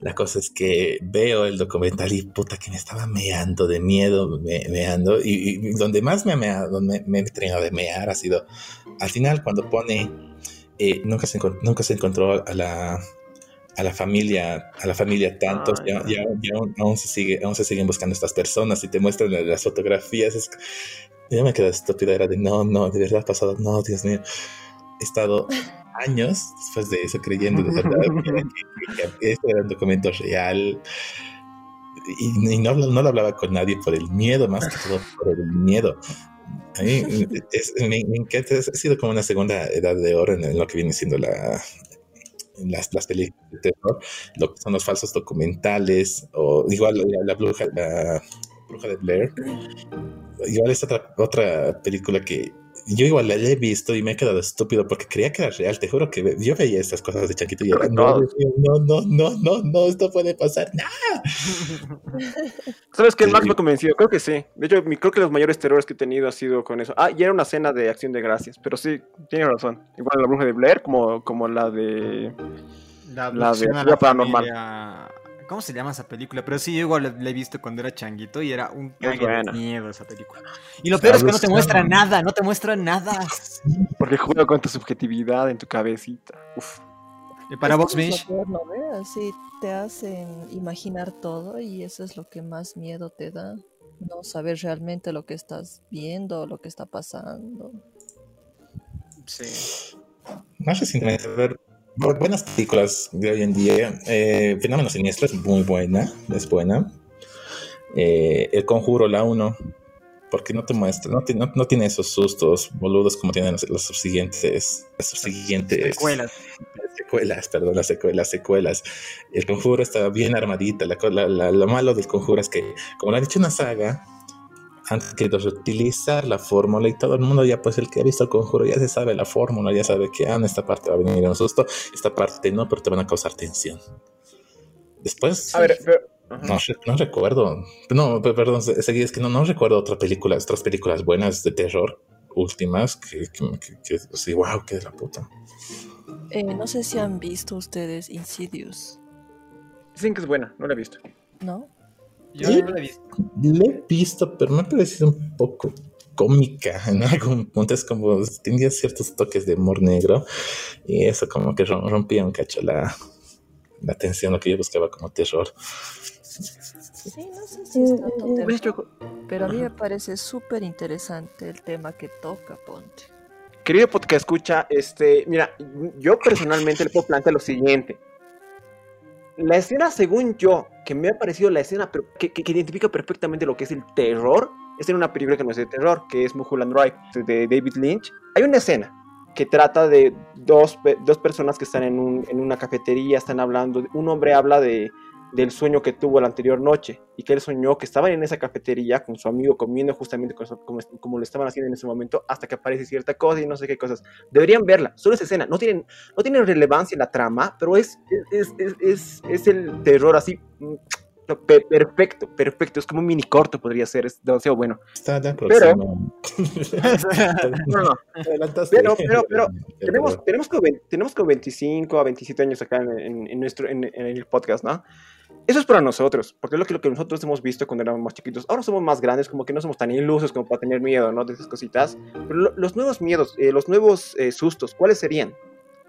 La cosa es que veo el documental y puta que me estaba meando de miedo, meando. Y, donde más me ha meado, donde me he entrenado de mear ha sido al final cuando pone, eh, nunca, se, nunca se encontró a la, a la familia, a la familia tantos, y, aún, se sigue, aún se siguen buscando estas personas y te muestran las fotografías. Es, yo me quedé estúpida, era de no, no, de verdad ha pasado, no, Dios mío. He estado años después de eso creyendo verdad que, este era un documento real. Y, no, no, lo hablaba con nadie por el miedo, más que todo por el miedo. A mí me, encanta, ha sido como una segunda edad de oro en, lo que viene siendo la, las, las, películas de terror, lo que son los falsos documentales, o igual la, bruja, la bruja de Blair. Igual es otra, otra película que yo igual la he visto y me he quedado estúpido porque creía que era real. Te juro que yo veía estas cosas de Chaquito y era, no, no, no, no, no, no, esto puede pasar, nada. ¿Sabes qué? Max me convencido, creo que sí. De hecho, creo que los mayores terrores que he tenido ha sido con eso. Ah, y era una cena de acción de gracias, pero sí, tiene razón. Igual la bruja de Blair como, como la de... La, la de la paranormal. ¿Cómo se llama esa película? Pero sí, yo igual la he visto cuando era changuito y era un miedo esa película. Y lo peor es que no te muestra nada, no te muestra nada. Porque juega con tu subjetividad en tu cabecita. Uf. ¿Y para Mish? Sí, te hacen imaginar todo y eso es lo que más miedo te da. No saber realmente lo que estás viendo, lo que está pasando. Sí. Más recientemente, a ver, buenas películas de hoy en día. Eh, Fenómeno Siniestro es muy buena, es buena. Eh, el Conjuro, la 1, porque no te muestra, no, no, tiene esos sustos boludos como tienen los, subsiguientes, las subsiguientes secuelas. secuelas, perdón, las secuelas, secuelas. El Conjuro está bien armadita. lo malo del Conjuro es que, como lo han dicho una saga, han querido reutilizar la fórmula y todo el mundo ya, pues el que ha visto el conjuro ya se sabe la fórmula, ya sabe que ah, en esta parte va a venir un susto, esta parte no, pero te van a causar tensión. Después... A ver, no, no, recuerdo. No, perdón, es que no, no recuerdo otras películas, otras películas buenas de terror últimas que, que, que, sí, wow, qué de la puta. Eh, no sé si han visto ustedes Insidious. Dicen que es buena, no la he visto. ¿No? Yo no la he visto. La he visto, pero me ha parecido un poco cómica en algún punto. Es como tenía ciertos toques de humor negro y eso como que rompía un cacho la, la atención, lo que yo buscaba como terror. Sí, no sé si es tanto terror, pero a mí me parece súper interesante el tema que toca Ponte. Querido podcast escucha, este, mira, yo personalmente le puedo plantear lo siguiente la escena, según yo, que me ha parecido la escena pero que, identifica perfectamente lo que es el terror, es en una película que no es de terror, que es Mulholland Drive, de David Lynch. Hay una escena que trata de dos, dos personas que están en, un, en una cafetería, están hablando, un hombre habla de, del sueño que tuvo la anterior noche y que él soñó que estaban en esa cafetería con su amigo comiendo justamente como, como, lo estaban haciendo en ese momento hasta que aparece cierta cosa y no sé qué cosas. Deberían verla, solo esa escena, no tienen, no tienen relevancia en la trama, pero es, es, es, es el terror así mm, perfecto, perfecto, es como un mini corto podría ser, es demasiado bueno. Está de pero, no, pero, pero, pero, tenemos, tenemos, que, tenemos que 25 a 27 años acá en, en nuestro, en, en el podcast, ¿no? Eso es para nosotros, porque es lo que, lo que nosotros hemos visto cuando éramos más chiquitos. Ahora somos más grandes, como que no somos tan ilusos como para tener miedo, ¿no? De esas cositas. Pero los nuevos miedos, eh, los nuevos eh, sustos, ¿cuáles serían?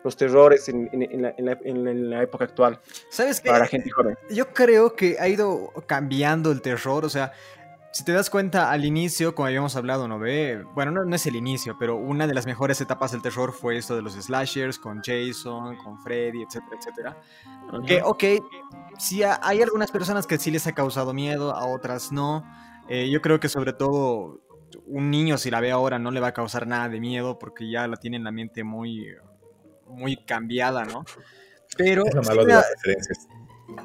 Los terrores en, en, la, en, la, época actual. ¿Sabes qué? Para la gente joven. Yo creo que ha ido cambiando el terror, o sea, si te das cuenta, al inicio, como habíamos hablado, ¿no ve? Bueno, no, no, es el inicio, pero una de las mejores etapas del terror fue esto de los slashers, con Jason, con Freddy, etcétera, etcétera. Que, ok, sí, hay algunas personas que sí les ha causado miedo, a otras no. Eh, yo creo que sobre todo un niño si la ve ahora no le va a causar nada de miedo porque ya la tiene en la mente muy, muy cambiada, ¿no? Pero...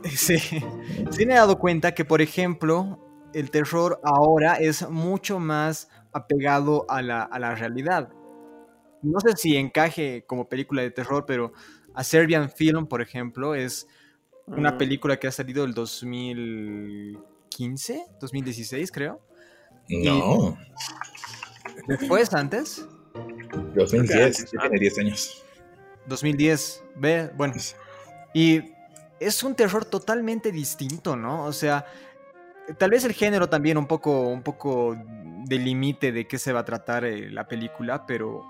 Sí, sí me he dado cuenta que, por ejemplo, el terror ahora es mucho más apegado a la, realidad. No sé si encaje como película de terror, pero A Serbian Film, por ejemplo, es una mm. película que ha salido el 2015, 2016, creo. No. ¿Después, antes? 2010, antes. ya tiene 10 años. 2010, ve, bueno. Y es un terror totalmente distinto, ¿no? O sea, tal vez el género también un poco, un poco delimite de qué se va a tratar eh, la película, pero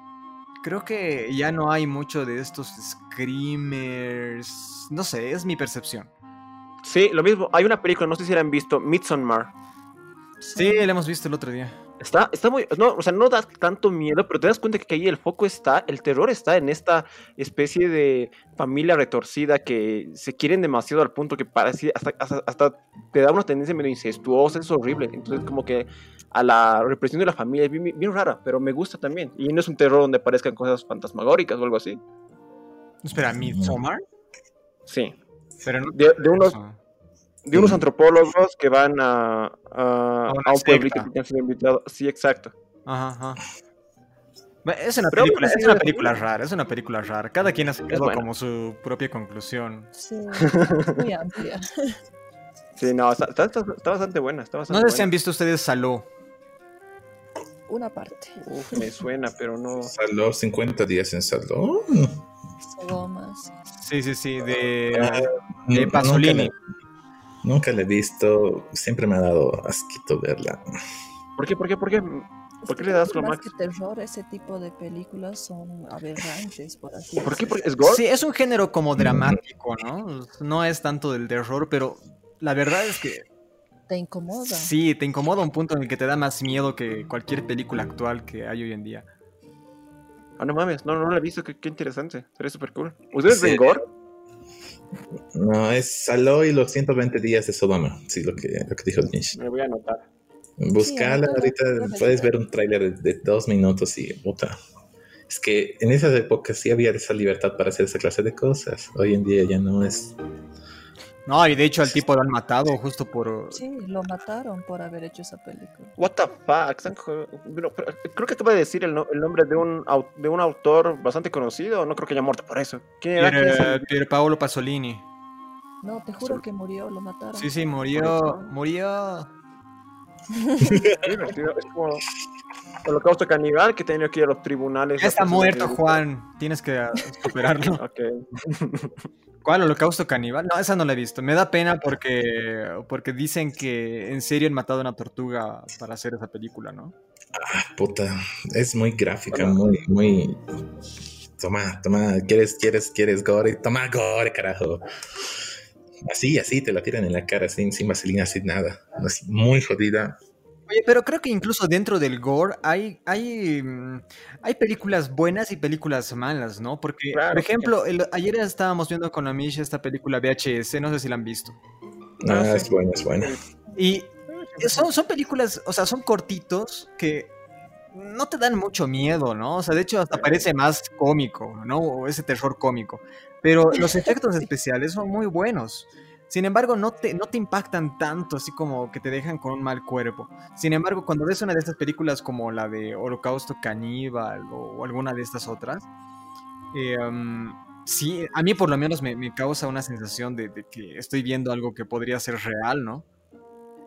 creo que ya no hay mucho de estos screamers. No sé, es mi percepción. Sí, lo mismo. Hay una película, no sé si la han visto, Midsommar. Sí, la hemos visto el otro día. Está, está muy. No, o sea, no da tanto miedo, pero te das cuenta que ahí el foco está, el terror está en esta especie de familia retorcida que se quieren demasiado al punto que parece. Hasta, hasta, hasta te da una tendencia medio incestuosa, es horrible. Entonces, como que a la represión de la familia es bien, bien rara, pero me gusta también. Y no es un terror donde aparezcan cosas fantasmagóricas o algo así. Espera, Midsommar. Sí. Pero no- De, de unos, eso. De unos antropólogos que van a, a, una a un pueblito que han sido invitados. Sí, exacto. Ajá, ajá. Es una Pero película, pues, es una película rara, es una película rara. Cada quien ha sacado como su propia conclusión. Sí, muy amplia. Sí, no, está, está, está- está bastante buena. Está No bastante sé si han visto ustedes Saló. Una parte. Uf, me suena, pero no. Saló 50 días en Saló. Sodomas. Sí, sí, sí, de, Ah, de Pasolini. Nunca la he visto, siempre me ha dado asquito verla. ¿Por qué? ¿Por qué? ¿Por qué? ¿Por qué que le das lo más Max? que terror, ese tipo de películas son aberrantes, por así ¿Por qué? es gore. Sí, es un género como dramático, ¿no? No es tanto del terror, pero la verdad es que Te incomoda. sí, te incomoda un punto en el que te da más miedo que cualquier película actual que hay hoy en día. Ah, no mames, no, no lo he visto, qué, qué interesante. Sería súper cool. ¿Ustedes Sí. ven gore? No, es Saló y los 120 días de Sodoma. Sí, lo que, lo que dijo Nish. Me voy a anotar. Buscala, Sí, ahorita puedes ver un tráiler de, de dos minutos y puta. Es que en esas épocas sí había esa libertad para hacer esa clase de cosas. Hoy en día ya no es. No, y de hecho al tipo lo han matado justo por... Sí, lo mataron por haber hecho esa película. What the fuck? Pero creo que te voy a decir el, no- el nombre de un, de un autor bastante conocido. No creo que haya muerto por eso. ¿Quién era? ¿Quién es Pier, el- Pier Paolo Pasolini. No, te juro que murió, lo mataron. Sí, sí, murió, murió. Es como Holocausto Caníbal que tenía que ir a los tribunales. Ya está muerto, Juan. Tienes que superarlo. ¿Cuál? ¿Holocausto caníbal? No, esa no la he visto. Me da pena porque, porque dicen que en serio han matado a una tortuga para hacer esa película, ¿no? Ah, puta. Es muy gráfica, Bueno. muy, muy. Toma, toma. ¿Quieres, quieres, quieres gore? Toma gore, carajo. Así, así te la tiran en la cara, sin, sin vaselina, sin nada. Así, muy jodida. Oye, pero creo que incluso dentro del gore hay, hay, mm, hay películas buenas y películas malas, ¿no? Porque, Claro, por ejemplo, el- ayer estábamos viendo con la Mish esta película VHS, no sé si la han visto. Ah, Ah, sí. es buena, es buena. Y son, son películas, o sea, son cortitos que no te dan mucho miedo, ¿no? O sea, de hecho hasta parece más cómico, ¿no? O ese terror cómico. Pero los efectos especiales son muy buenos. Sin embargo, no te, no te impactan tanto, así como que te dejan con un mal cuerpo. Sin embargo, cuando ves una de estas películas como la de Holocausto Caníbal o, alguna de estas otras, eh, um, sí, a mí por lo menos me, me causa una sensación de, de que estoy viendo algo que podría ser real, ¿no?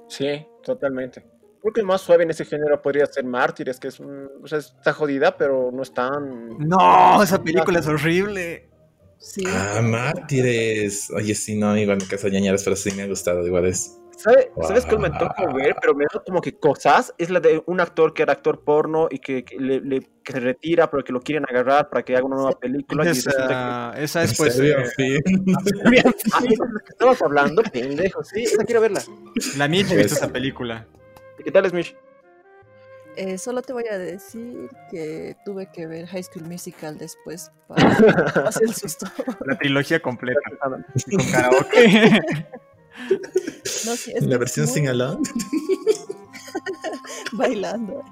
Sí, totalmente. Creo que el más suave en ese género podría ser Mártires, que es un. O sea, está jodida, pero no es tan. No, esa película es horrible. Sí. Ah, mártires. Oye, sí, no, igual me caso ñañaras, pero sí me ha gustado. Igual es. ¿Sabe- ¿Sabes cuál me toca ver? Pero me da como que cosas. Es la de un actor que era actor porno y que, que le, le- que se retira, pero que lo quieren agarrar para que haga una nueva película. y resulta Esa, esa es ¿En pues serio? eh, Sí. que... Esa es que estabas hablando, pendejo. Sí, esa quiero verla. la Mitch ha visto Pues- esa película. ¿Qué tal, Smish? Eh, solo te voy a decir que tuve que ver High School Musical después para hacer el susto. La trilogía completa. Con karaoke. No, sí, es La versión sin muy- alone. bailando.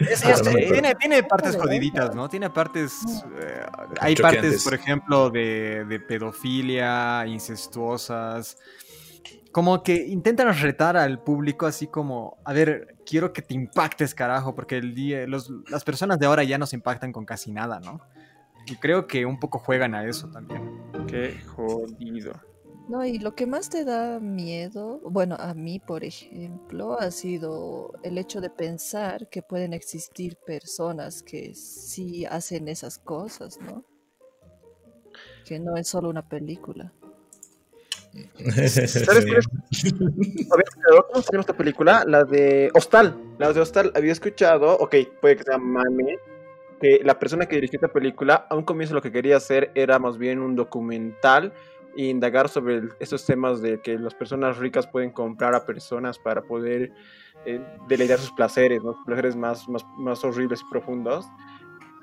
Es- Ah, es- tiene, tiene partes jodiditas, ¿no? Tiene partes. eh, hay partes, por ejemplo, de, de pedofilia, incestuosas. Como que intentan retar al público así como, a ver, quiero que te impactes, carajo, porque el día, los- las personas de ahora ya no se impactan con casi nada, ¿no? Y creo que un poco juegan a eso también. Qué jodido. No, y lo que más te da miedo, bueno, a mí, por ejemplo, ha sido el hecho de pensar que pueden existir personas que sí hacen esas cosas, ¿no? Que no es solo una película. ¿Sabes es? ¿Cómo se llama esta película? La de Hostal. La de Hostal había escuchado, ok, puede que sea mame, que la persona que dirigió esta película, a un comienzo lo que quería hacer era más bien un documental e indagar sobre estos temas de que las personas ricas pueden comprar a personas para poder eh, deleitar sus placeres, ¿no? placeres más, más, más horribles y profundos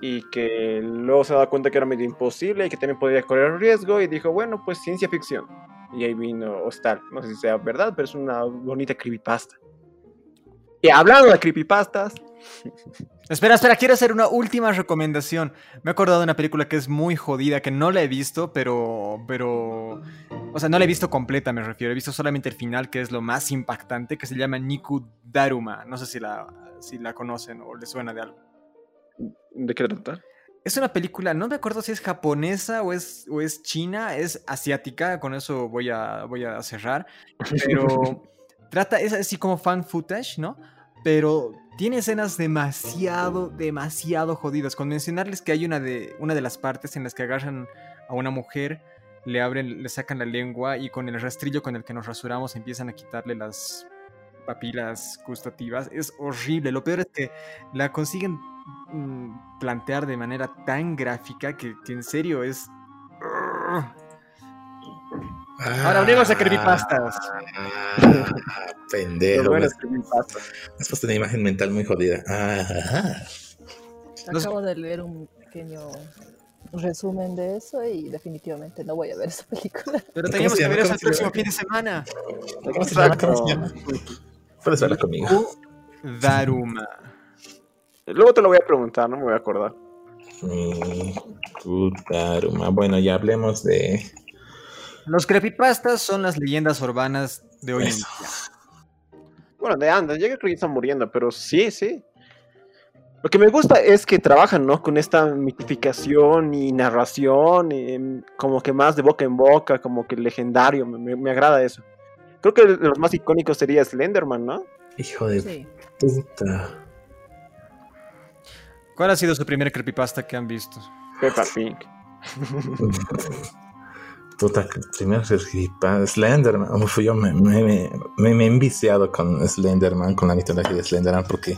y que luego se da cuenta que era medio imposible y que también podía correr riesgo y dijo, bueno, pues ciencia ficción. Y ahí vino Hostal. No sé si sea verdad, pero es una bonita creepypasta. Y hablando de creepypastas. Espera, espera, quiero hacer una última recomendación. Me he acordado de una película que es muy jodida, que no la he visto, pero. pero. O sea, no la he visto completa, me refiero. He visto solamente el final, que es lo más impactante, que se llama Niku Daruma. No sé si la, si la conocen o les suena de algo. ¿De qué trata? Es una película, no me acuerdo si es japonesa o es, o es china, es asiática, con eso voy a, voy a cerrar. Pero trata, es así como fan footage, ¿no? Pero tiene escenas demasiado, demasiado jodidas. Con mencionarles que hay una de, una de las partes en las que agarran a una mujer, le abren, le sacan la lengua y con el rastrillo con el que nos rasuramos empiezan a quitarle las papilas gustativas. Es horrible. Lo peor es que la consiguen plantear de manera tan gráfica que, que en serio es. Ahora abrimos a creepypastas. Ah, pendejo. Bueno, me has puesto una imagen mental muy jodida. Ah, Acabo de leer un pequeño resumen de eso y definitivamente no voy a ver esa película. Pero ¿Cómo teníamos que ver eso ¿Cómo el próximo fin de semana. ¿Cómo se llama? ¿Cómo se llama? Puedes verla conmigo. Daruma. Luego te lo voy a preguntar, no me voy a acordar. Mi putaruma. Bueno, ya hablemos de. Los creepypastas son las leyendas urbanas de hoy en día. Bueno, de anda, llega creo que están muriendo, pero sí, sí. Lo que me gusta es que trabajan, ¿no? Con esta mitificación y narración, em, como que más de boca en boca, como que legendario, me, me- me agrada eso. Creo que de los más icónicos sería Slenderman, ¿no? Hijo de Sí. puta. ¿Cuál ha sido su primer creepypasta que han visto? Peppa Pig. Puta, primero creepypasta. Slenderman. Uf, yo me, me, me, he enviciado con Slenderman, con la mitología de Slenderman, porque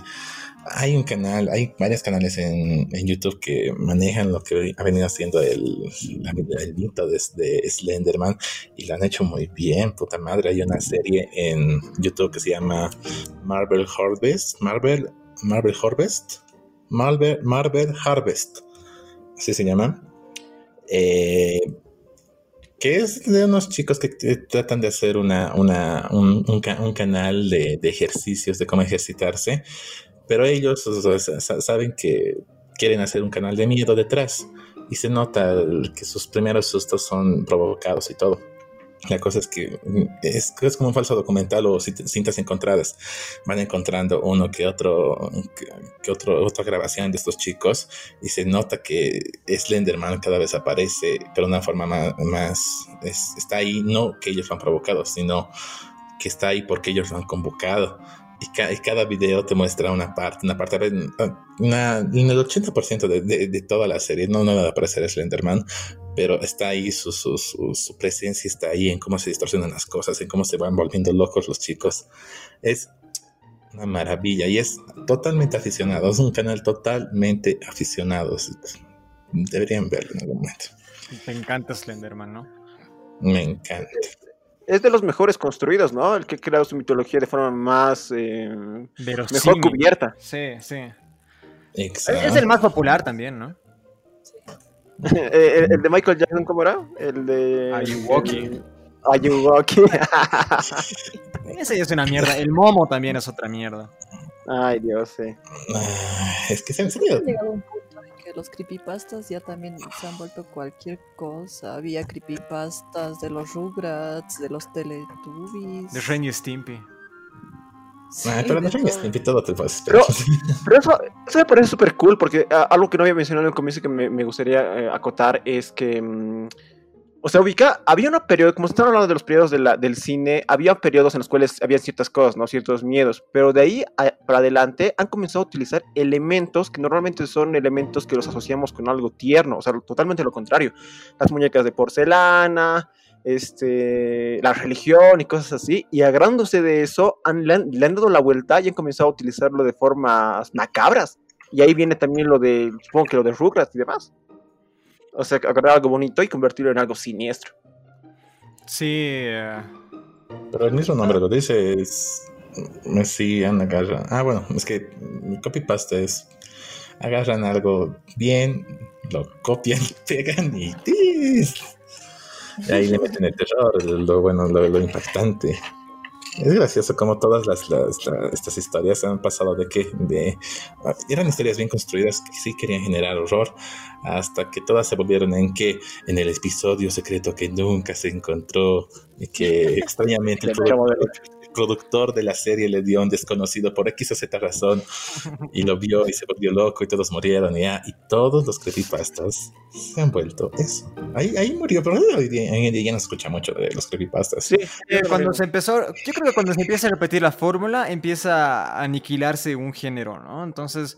hay un canal, hay varios canales en, en YouTube que manejan lo que ha venido haciendo el, la- el mito de, de Slenderman y lo han hecho muy bien, puta madre. Hay una serie en YouTube que se llama Marvel Harvest, Marvel, Marvel Harvest, Marvel, Harvest, así se llama. Eh, que es de unos chicos que tratan de hacer una, una- un, un un canal de, de ejercicios, de cómo ejercitarse, pero ellos saben que quieren hacer un canal de miedo detrás y se nota que sus primeros sustos son provocados y todo. La cosa es que mm, es, es como un falso documental o cintas encontradas. Van encontrando uno que otro, que, que otro, otra grabación de estos chicos y se nota que Slenderman cada vez aparece, pero de una forma más, más es- está ahí, no que ellos lo han provocado, sino que está ahí porque ellos lo han convocado. Y, ca- y cada video te muestra una parte, una parte, una- en el 80% de, de, de toda la serie, no, no va a Slenderman, pero está ahí, su, su, su, su presencia está ahí en cómo se distorsionan las cosas, en cómo se van volviendo locos los chicos. Es una maravilla y es totalmente aficionado, es un canal totalmente aficionado. Deberían verlo en algún momento. Te encanta Slenderman, ¿no? Me encanta. Es de los mejores construidos, ¿no? El que ha creado su mitología de forma más... eh, mejor cubierta. Sí, sí. Exacto. Es el más popular también, ¿no? Eh, el, el de Michael Jackson, ¿cómo era? El de... Ayuwoki. el- Ayuwoki. Ese ya es una mierda. El Momo también es otra mierda. Ay, Dios, sí. Ah, es que se han serio. Ha llegado un punto en que los creepypastas ya también se han vuelto cualquier cosa. Había creepypastas de los Rugrats, de los Teletubbies. De Ren y Stimpy. Sí, Ah, pero no te Pero- Pero eso, eso me parece súper cool, porque ah, algo que no había mencionado en el comienzo que me, me gustaría eh, acotar es que, mm, o sea, ubica, había una periodo, como se están hablando de los periodos de la- del cine, había periodos en los cuales había ciertas cosas, ¿no? Ciertos miedos, pero de ahí a- para adelante han comenzado a utilizar elementos que normalmente son elementos que los asociamos con algo tierno, o sea, totalmente lo contrario. Las muñecas de porcelana, este, la religión y cosas así, y agarrándose de eso, han, le, han, le han dado la vuelta y han comenzado a utilizarlo de formas macabras. Y ahí viene también lo de, supongo que lo de Rugrats y demás. O sea, agarrar algo bonito y convertirlo en algo siniestro. Sí. eh, Pero el mismo nombre lo dice, es Mesían agarra. Ah, bueno, es que mi copypaste es agarran algo bien, lo copian, pegan y ¡tis! Y ahí le meten el terror, lo bueno, lo, lo impactante. Es gracioso como todas las, las- la- estas historias han pasado de que de, eran historias bien construidas que sí querían generar horror, hasta que todas se volvieron en que en el episodio secreto que nunca se encontró y que extrañamente el productor de la serie le dio a un desconocido por X o Z razón y lo vio y se volvió loco y todos murieron y, ya, y todos los creepypastas se han vuelto eso. Ahí, ahí murió, pero hoy día, hoy en día ya no se escucha mucho de los creepypastas. Sí, eh, cuando se empezó, yo creo que cuando se empieza a repetir la fórmula, empieza a aniquilarse un género, ¿no? Entonces,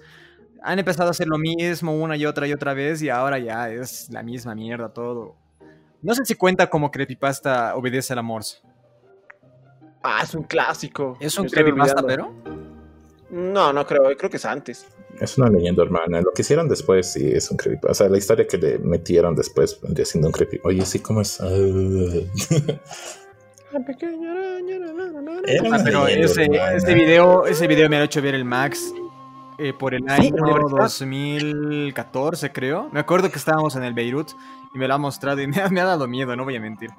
han empezado a hacer lo mismo una y otra y otra vez y ahora ya es la misma mierda todo. No sé si cuenta como creepypasta obedece al amor. Ah, es un clásico. Es un creepypasta, pero... No, no creo, creo que es antes. Es una leyenda hermana. Lo que hicieron después sí es un creepypasta. O sea, la historia que le metieron después vendría siendo un creepy. Oye, sí, ¿cómo es? La pequeña araña, Ah, pero ese, video, ese video me ha hecho ver el Max eh, por el Sí, año universidad. 2014, creo. Me acuerdo que estábamos en el Beirut y me lo ha mostrado y me ha, me ha dado miedo, no voy a mentir.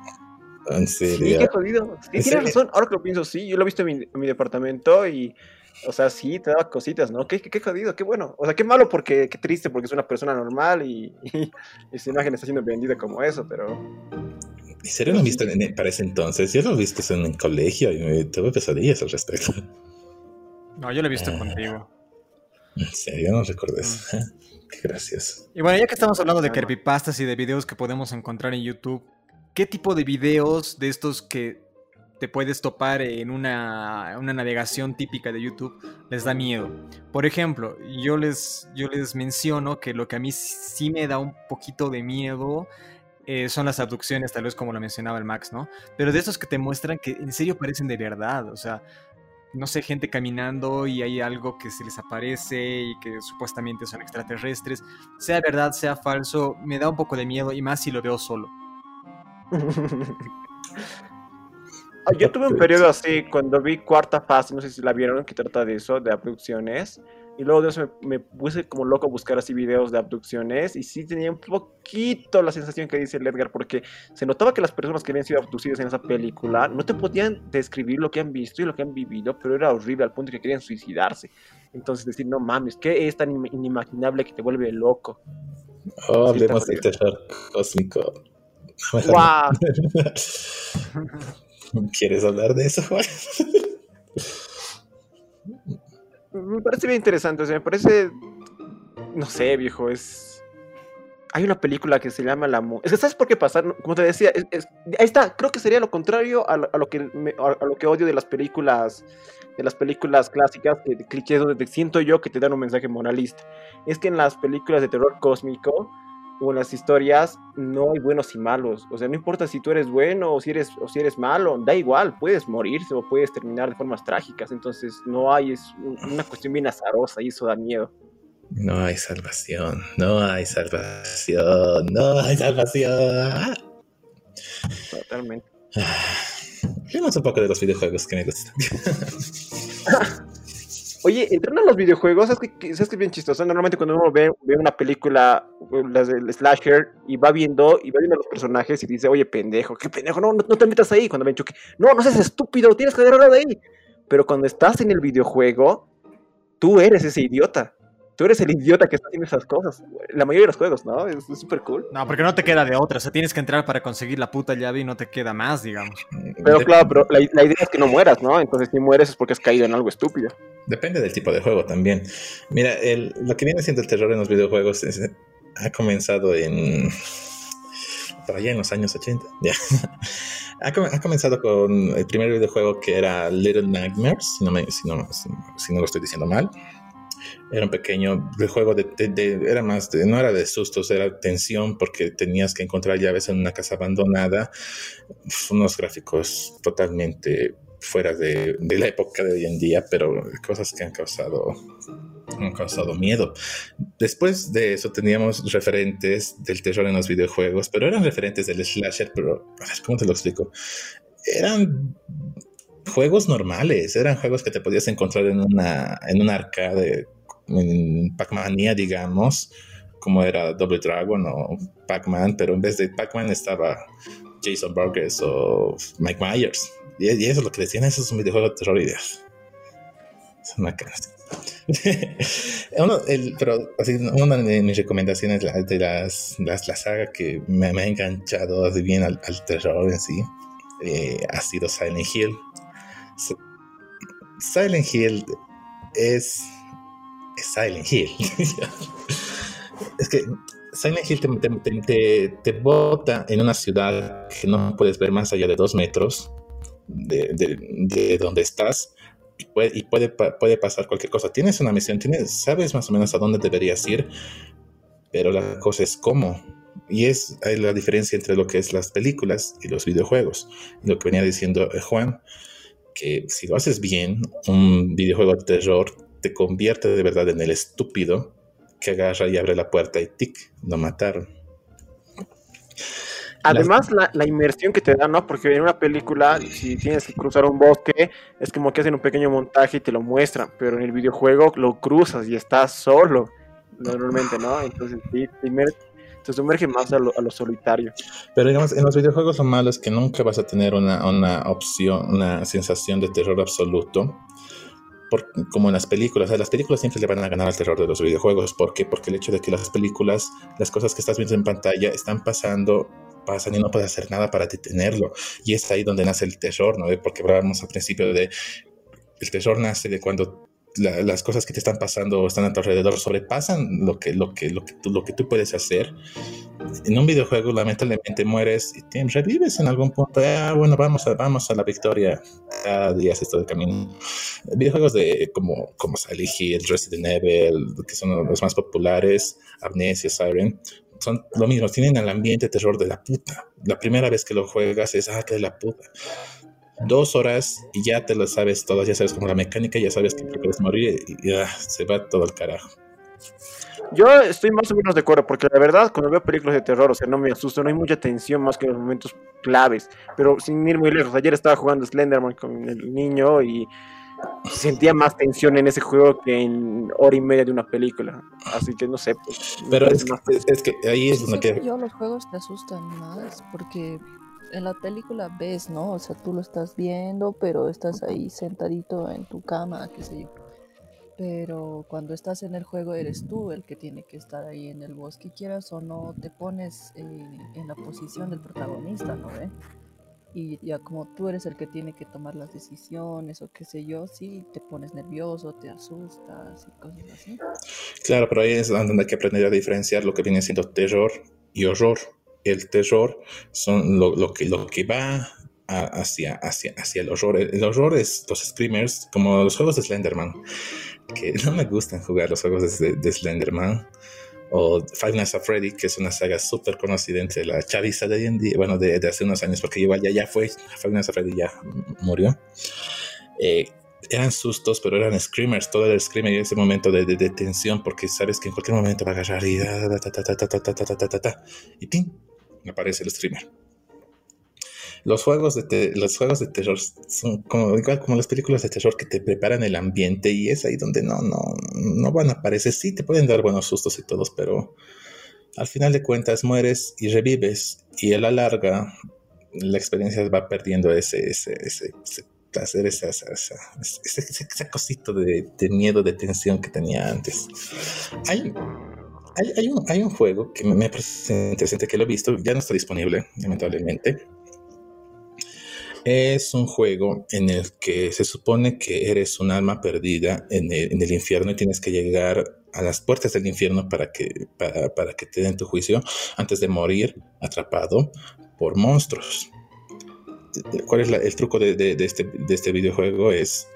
En Sí, serio. qué jodido. Sí, ¿En tienes serio? razón. Ahora que lo pienso, sí, yo lo he visto en mi, en mi departamento y, o sea, sí, te daba cositas, ¿no? Qué, qué, qué jodido, qué bueno. O sea, qué malo porque, qué triste porque es una persona normal y, y, y su imagen está siendo vendida como eso, pero... ¿En serio lo viste en- para ese entonces? Yo lo viste en el colegio y me tuve pesadillas al respecto. No, yo lo he visto Ah. contigo. En serio, no recuerdo eso. Qué gracioso. Y bueno, ya que estamos hablando de creepypastas y de videos que podemos encontrar en YouTube, ¿qué tipo de videos de estos que te puedes topar en una, navegación típica de YouTube les da miedo? Por ejemplo, yo les, menciono que lo que a mí sí me da un poquito de miedo eh, son las abducciones, tal vez como lo mencionaba el Max, ¿no? Pero de estos que te muestran que en serio parecen de verdad, o sea, no sé, gente caminando y hay algo que se les aparece y que supuestamente son extraterrestres, sea verdad, sea falso, me da un poco de miedo y más si lo veo solo. Ah, Yo tuve un periodo así cuando vi Cuarta Fase, no sé si la vieron, que trata de eso, de abducciones. Y luego de eso me, me puse como loco a buscar así videos de abducciones. Y sí tenía un poquito la sensación que dice el Edgar, porque se notaba que las personas que habían sido abducidas en esa película no te podían describir lo que han visto y lo que han vivido, pero era horrible al punto que querían suicidarse. Entonces decir, no mames, ¿qué es tan in- inimaginable que te vuelve loco? Oh, hablemos del terror cósmico. ¡Guau! ¿Quieres hablar de eso, Juan? Me parece bien interesante, o sea, me parece. No sé, viejo, es. Hay una película que se llama La Mu- Es que, ¿sabes por qué pasa? Como te decía, es- es- ahí está, creo que sería lo contrario a, lo- a lo que me- a, lo que odio de las películas de las películas clásicas, que de clichés donde te siento yo que te dan un mensaje moralista. Es que en las películas de terror cósmico o en las historias no hay buenos y malos. O sea, no importa si tú eres bueno o si eres, o si eres malo, da igual, puedes morirse o puedes terminar de formas trágicas. Entonces no hay, es un- una cuestión bien azarosa y eso da miedo. No hay salvación, no hay salvación, no hay salvación. Totalmente. Hablemos un poco de los videojuegos que me gustan. Oye, entrando a los videojuegos, ¿sabes que, sabes que es bien chistoso? Normalmente cuando uno ve, ve una película, eh, las del slasher, y va viendo, y va viendo a los personajes y dice, oye, pendejo, qué pendejo, no, no, no te metas ahí. Cuando ven Chucky, no, no seas estúpido, tienes que agarrar de ahí. Pero cuando estás en el videojuego, tú eres ese idiota. Tú eres el idiota que está haciendo esas cosas. La mayoría de los juegos, ¿no? Es súper cool. No, porque no te queda de otra, o sea, tienes que entrar para conseguir la puta llave y no te queda más, digamos. Pero Dep- claro, pero la, la idea es que no mueras, ¿no? Entonces si mueres es porque has caído en algo estúpido. Depende del tipo de juego también. Mira, el- lo que viene siendo el terror en los videojuegos es- ha comenzado en... por allá en los años 80. ha, comenzado con el primer videojuego que era Little Nightmares, si no, si no, si no lo estoy diciendo mal. Era un pequeño juego de, era más no era de sustos, era tensión porque tenías que encontrar llaves en una casa abandonada, unos gráficos totalmente fuera de, la época de hoy en día, pero cosas que han causado han causado miedo. Después de eso teníamos referentes del terror en los videojuegos, pero eran referentes del slasher, pero a ¿cómo te lo explico? Eran juegos normales, eran juegos que te podías encontrar en una, en un arcade, en Pac-Mania, digamos, como era Double Dragon o Pac-Man, pero en vez de Pac-Man estaba Jason Burgess o Mike Myers. Y, eso es lo que decían, eso es un videojuego de terror de... Es una pero así, una de mis recomendaciones de las, las la saga que me, ha enganchado bien al, terror en sí eh, ha sido Silent Hill. Silent Hill es, Silent Hill. es que Silent Hill te, te, bota en una ciudad que no puedes ver más allá de dos metros de, de, donde estás y, puede, y puede, puede, pasar cualquier cosa. Tienes una misión, tienes, sabes más o menos a dónde deberías ir, pero la cosa es cómo. Y es la diferencia entre lo que es las películas y los videojuegos. lo que venía diciendo Juan, que si lo haces bien, un videojuego de terror te convierte de verdad en el estúpido que agarra y abre la puerta y tic, lo mataron. Además, la, la, inmersión que te da, ¿no? Porque en una película, si tienes que cruzar un bosque, es como que hacen un pequeño montaje y te lo muestran, pero en el videojuego lo cruzas y estás solo, normalmente, ¿no? Entonces, sí, primero se sumerge más a lo, a lo, solitario. Pero digamos, en los videojuegos lo malo es que nunca vas a tener una, una opción, una sensación de terror absoluto. Como en las películas, las películas siempre le van a ganar al terror de los videojuegos. ¿Por qué? Porque el hecho de que las películas, las cosas que estás viendo en pantalla están pasando pasan y no puedes hacer nada para detenerlo. Y es ahí donde nace el terror, ¿no? Porque hablábamos al principio de el terror nace de cuando las cosas que te están pasando están a tu alrededor sobrepasan lo que, lo que, lo que, tú, lo que tú puedes hacer. En un videojuego, lamentablemente, mueres y te revives en algún punto. Ah, bueno, vamos a, vamos a la victoria. Cada día esto de camino. Videojuegos de como, como Silent Hill, Resident Evil, que son los más populares, Amnesia, Siren, son lo mismo, tienen el ambiente terror de la puta. La primera vez que lo juegas es, ah, de la puta dos horas y ya te lo sabes todo, ya sabes como la mecánica, ya sabes que puedes morir y ya se va todo el carajo. Yo estoy más o menos de acuerdo, porque la verdad, cuando veo películas de terror, o sea, no me asusto, no hay mucha tensión más que en los momentos claves. Pero sin ir muy lejos, ayer estaba jugando Slenderman con el niño y sentía más tensión en ese juego que en hora y media de una película. Así que no sé. Pues, pero es, es, que ahí es donde. Que... Yo los juegos te asustan más porque en la película ves, ¿no? O sea, tú lo estás viendo, pero estás ahí sentadito en tu cama, qué sé yo. Pero cuando estás en el juego eres tú el que tiene que estar ahí en el bosque, quieras o no, te pones en la posición del protagonista, ¿no? ¿Eh? Y ya como tú eres el que tiene que tomar las decisiones o qué sé yo, sí, te pones nervioso, te asustas y cosas así. Claro, pero ahí es donde hay que aprender a diferenciar lo que viene siendo terror y horror el terror son lo, que, lo que va hacia, hacia, hacia el horror. El, horror es los screamers, como los juegos de Slenderman, que no me gustan jugar los juegos de, Slenderman. O Five Nights at Freddy, que es una saga súper conocida entre la chaviza de hoy en día, bueno, de, hace unos años, porque igual ya, ya fue, Five Nights at Freddy ya murió. Eh, eran sustos, pero eran screamers, todo el screamer y ese momento de, de, tensión, porque sabes que en cualquier momento va a agarrar y y ¡pim! Aparece el streamer. Los juegos de, los juegos de terror son como, igual como las películas de terror que te preparan el ambiente y es ahí donde no, no, no van a aparecer. Sí, te pueden dar buenos sustos y todos, pero al final de cuentas mueres y revives y a la larga la experiencia va perdiendo ese, ese, ese, ese placer, ese, ese, cosito de, de, miedo, de tensión que tenía antes. Hay hay, un, hay un juego que me, parece interesante que lo he visto, ya no está disponible, lamentablemente. Es un juego en el que se supone que eres un alma perdida en el, infierno y tienes que llegar a las puertas del infierno para que, para, que te den tu juicio antes de morir atrapado por monstruos. ¿Cuál es el truco de, este, de este videojuego? Es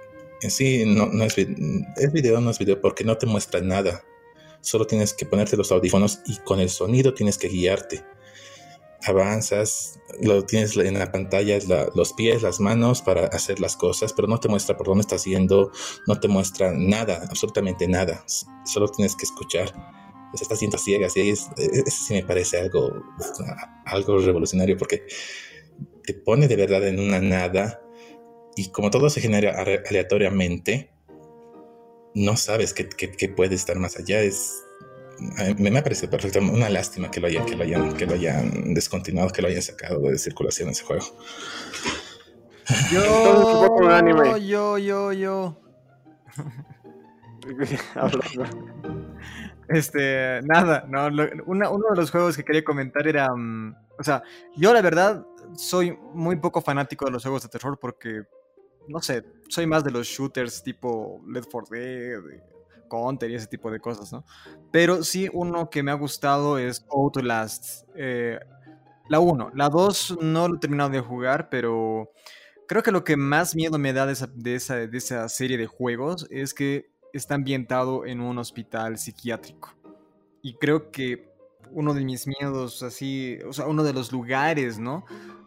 en sí no, no es, es video, no es video porque no te muestra nada. Solo tienes que ponerte los audífonos y con el sonido tienes que guiarte avanzas, lo tienes en la pantalla, los pies, las manos para hacer las cosas, pero no te muestra por dónde estás yendo, no te muestra nada, absolutamente nada. Solo tienes que escuchar. Se está haciendo ciegas y ahí es, sí me parece algo, algo revolucionario porque te pone de verdad en una nada y como todo se genera aleatoriamente, no sabes qué, qué puede estar más allá. Es, me, me parece perfecto. Una lástima que lo, hayan, que, lo hayan, que lo hayan descontinuado, que lo hayan sacado de circulación ese juego. Yo, yo, yo, yo. este, nada, no, uno de los juegos que quería comentar era, mm, o sea, yo la verdad soy muy poco fanático de los juegos de terror porque, no sé, soy más de los shooters tipo Left 4 Dead, Counter y ese tipo de cosas, ¿no? Pero sí, uno que me ha gustado es Outlast. Eh, la 1. La 2 no lo he terminado de jugar, pero creo que lo que más miedo me da de esa, de esa, de esa serie de juegos es que está ambientado en un hospital psiquiátrico. Y creo que uno de mis miedos, así, o sea, uno de los lugares, ¿no?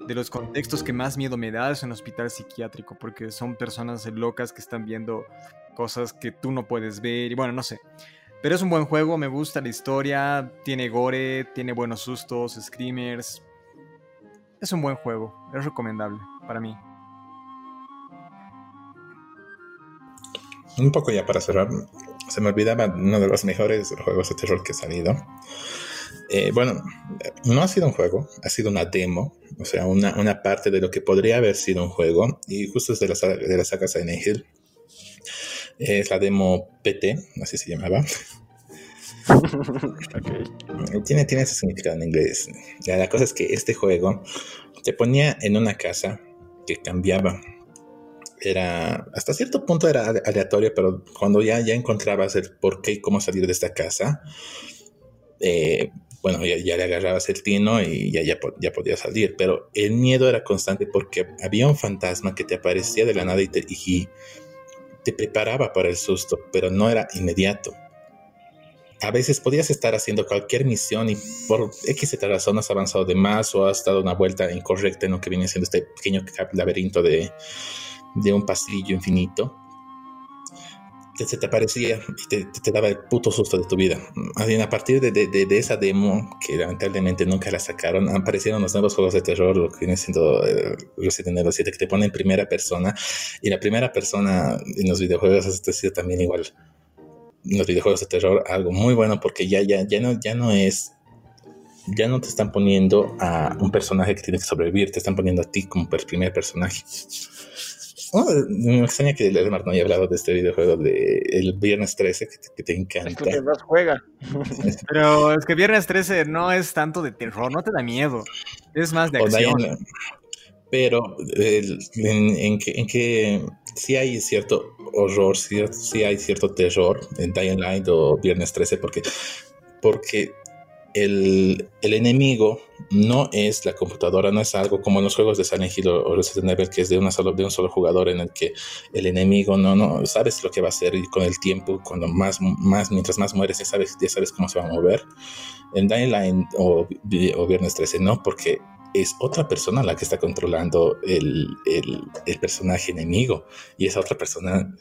De los contextos que más miedo me da es un hospital psiquiátrico, porque son personas locas que están viendo cosas que tú no puedes ver y bueno, no sé. Pero es un buen juego, me gusta la historia, tiene gore, tiene buenos sustos, screamers. Es un buen juego, es recomendable para mí. Un poco ya para cerrar, se me olvidaba uno de los mejores juegos de terror que ha salido. Eh, bueno, no ha sido un juego, ha sido una demo, o sea, una, una, parte de lo que podría haber sido un juego, y justo es de la, de la saga Silent Hill. Es la demo PT, así se llamaba. Tiene, tiene ese significado en inglés. La cosa es que este juego te ponía en una casa que cambiaba. Era, hasta cierto punto era aleatorio, pero cuando ya, ya encontrabas el por qué y cómo salir de esta casa, eh, bueno, ya, le agarrabas el tino y ya, ya, ya podías salir. Pero el miedo era constante porque había un fantasma que te aparecía de la nada y, te, preparaba para el susto, pero no era inmediato. A veces podías estar haciendo cualquier misión y por X razón has avanzado de más o has dado una vuelta incorrecta en lo que viene siendo este pequeño laberinto de, de un pasillo infinito se te aparecía y te, daba el puto susto de tu vida. A partir de, de, esa demo, que lamentablemente nunca la sacaron, aparecieron los nuevos juegos de terror, lo que viene siendo eh, Resident Evil 7, que te ponen en primera persona. Y la primera persona en los videojuegos ha sido también igual. En los videojuegos de terror, algo muy bueno porque ya, ya, ya, no, ya no es ya no te están poniendo a un personaje que tiene que sobrevivir, te están poniendo a ti como primer personaje. Oh, me extraña que Ledmar no haya hablado de este videojuego de el Viernes 13 que te, encanta. Es que más juega. Pero es que Viernes 13 no es tanto de terror, no te da miedo. Es más de acción. pero en, que, en que sí hay cierto horror, sí, sí hay cierto terror en Dying Light o Viernes 13 porque, porque el, enemigo no es la computadora, no es algo como en los juegos de Silent Hill o Resident Evil, que es de, una solo, de un solo jugador en el que el enemigo no, no, sabes lo que va a hacer y con el tiempo, cuando más, más, mientras más mueres, ya sabes, ya sabes cómo se va a mover. En Dying o, o Viernes 13 no, porque es otra persona la que está controlando el, el, el personaje enemigo y esa otra persona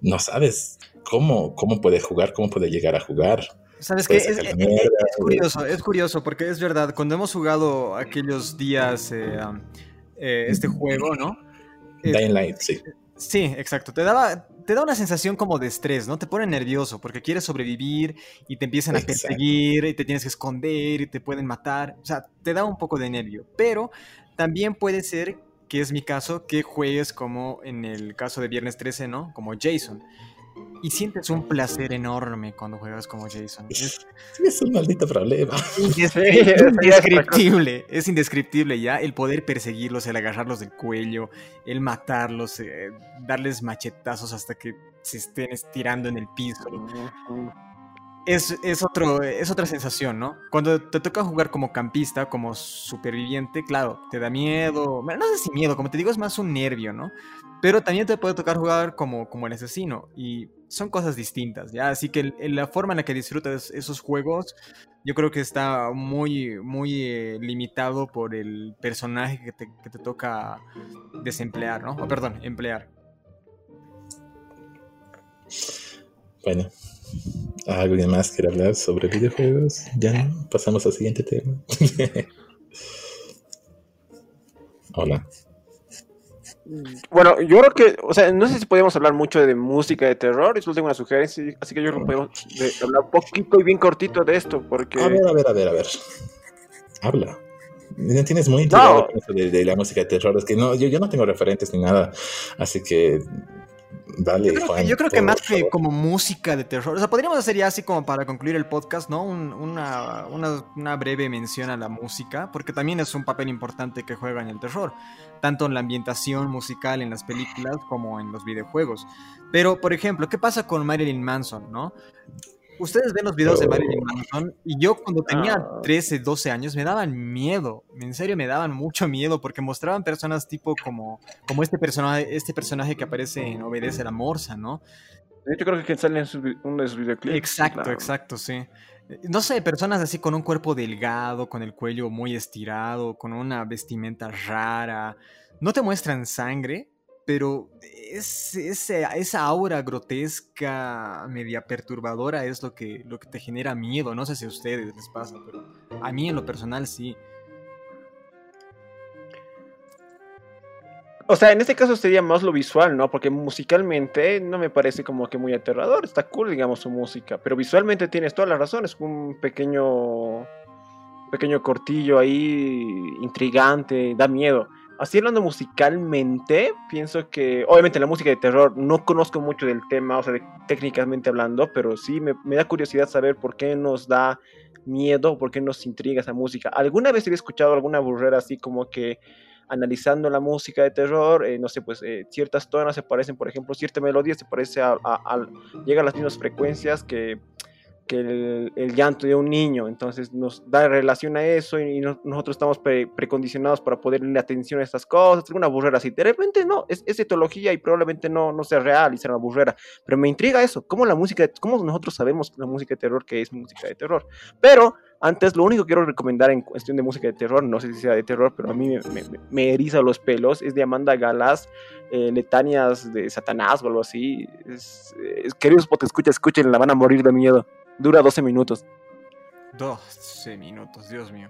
no sabes cómo, cómo puede jugar, cómo puede llegar a jugar. ¿Sabes qué? Es, curioso, es curioso, porque es verdad, cuando hemos jugado aquellos días eh, eh, este juego, ¿no? Dying Light, sí. Sí, exacto. Te, daba, te da una sensación como de estrés, ¿no? Te pone nervioso porque quieres sobrevivir y te empiezan a perseguir y te tienes que esconder y te pueden matar. O sea, te da un poco de nervio. Pero también puede ser, que es mi caso, que juegues como en el caso de Viernes 13, ¿no? Como Jason y sientes un placer enorme cuando juegas como Jason. Es, es un maldito problema. es indescriptible, es indescriptible ya el poder perseguirlos, el agarrarlos del cuello, el matarlos, eh, darles machetazos hasta que se estén estirando en el piso es, es, otro, es otra sensación, ¿no? Cuando te toca jugar como campista, como superviviente, claro, te da miedo. No sé si miedo, como te digo, es más un nervio, ¿no? Pero también te puede tocar jugar como, como el asesino. Y son cosas distintas, ¿ya? Así que la forma en la que disfrutas esos juegos, yo creo que está muy, muy eh, limitado por el personaje que te, que te toca desemplear, ¿no? O perdón, emplear. Bueno, ¿Alguien más quiere hablar sobre videojuegos? Ya no, pasamos al siguiente tema. Hola. Bueno, yo creo que, o sea, no sé si podemos hablar mucho de música de terror, y solo tengo una sugerencia, así que yo creo que podemos hablar un poquito y bien cortito de esto, porque... A ver, a ver, a ver, a ver. Habla. Tienes muy intrigado de, la música de terror, es que no, yo, yo no tengo referentes ni nada, así que yo creo, que, más que como música de terror, o sea, podríamos hacer ya así como para concluir el podcast, ¿no? una, una, breve mención a la música, porque también es un papel importante que juega en el terror, tanto en la ambientación musical en las películas como en los videojuegos. Pero, por ejemplo, ¿qué pasa con Marilyn Manson, no? Ustedes ven los videos de Marilyn oh. Manson y yo cuando tenía 13, ah. 12 años me daban miedo, en serio me daban mucho miedo porque mostraban personas tipo como, como este, personaje, este personaje que aparece en Obedece la Morsa, ¿no? Yo creo que sale en uno de sus videoclips. Exacto, exacto, sí. No sé, personas así con un cuerpo delgado, con el cuello muy estirado, con una vestimenta rara. No te muestran sangre, pero es, esa aura grotesca, media perturbadora, es lo que, lo que te genera miedo. No sé si a ustedes les pasa, pero a mí en lo personal sí. O sea, en este caso sería más lo visual, ¿no? Porque musicalmente no me parece como que muy aterrador. Está cool, digamos, su música. Pero visualmente tienes todas las razones. Un pequeño. pequeño cortillo ahí intrigante, da miedo. Así hablando musicalmente, pienso que, obviamente la música de terror, no conozco mucho del tema, o sea, técnicamente hablando, pero sí me, da curiosidad saber por qué nos da miedo, por qué nos intriga esa música. ¿Alguna vez he escuchado alguna burrera así como que analizando la música de terror, eh, no sé, pues eh, ciertas tonas se parecen, por ejemplo, cierta melodía se parece a, a, llega a las mismas frecuencias que el, llanto de un niño, entonces nos da relación a eso y, nosotros estamos precondicionados para poderle atención a estas cosas, una burrera así, de repente no, es, es etología y probablemente no, no sea real y sea una burrera, pero me intriga eso, cómo la música, cómo nosotros sabemos la música de terror que es música de terror, pero antes lo único que quiero recomendar en cuestión de música de terror, no sé si sea de terror, pero a mí me, eriza los pelos, es de Amanda Galas, eh, Letanias de Satanás o algo así, es, es, queridos escucha, escuchen, la van a morir de miedo. Dura 12 minutos. 12 minutos, Dios mío.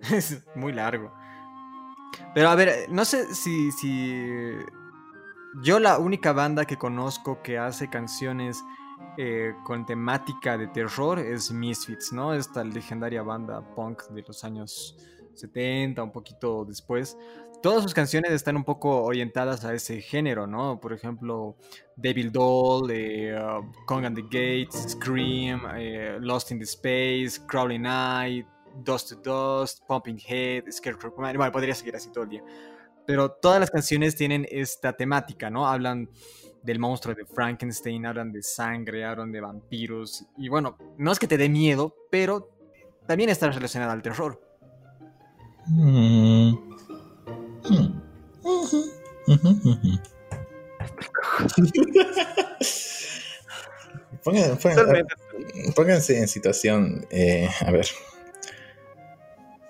Es muy largo. Pero a ver, no sé si, si... Yo la única banda que conozco que hace canciones eh, con temática de terror es Misfits, ¿no? Esta legendaria banda punk de los años 70, un poquito después, todas sus canciones están un poco orientadas a ese género, ¿no? Por ejemplo, Devil Doll, eh, uh, Kong and the Gates, Scream, eh, Lost in the Space, Crawling Night, Dust to Dust, Pumping Head, Scarecrow Bueno, podría seguir así todo el día. Pero todas las canciones tienen esta temática, ¿no? Hablan del monstruo de Frankenstein, hablan de sangre, hablan de vampiros. Y bueno, no es que te dé miedo, pero también está relacionada al terror. Mm. Pónganse en situación, eh, a ver,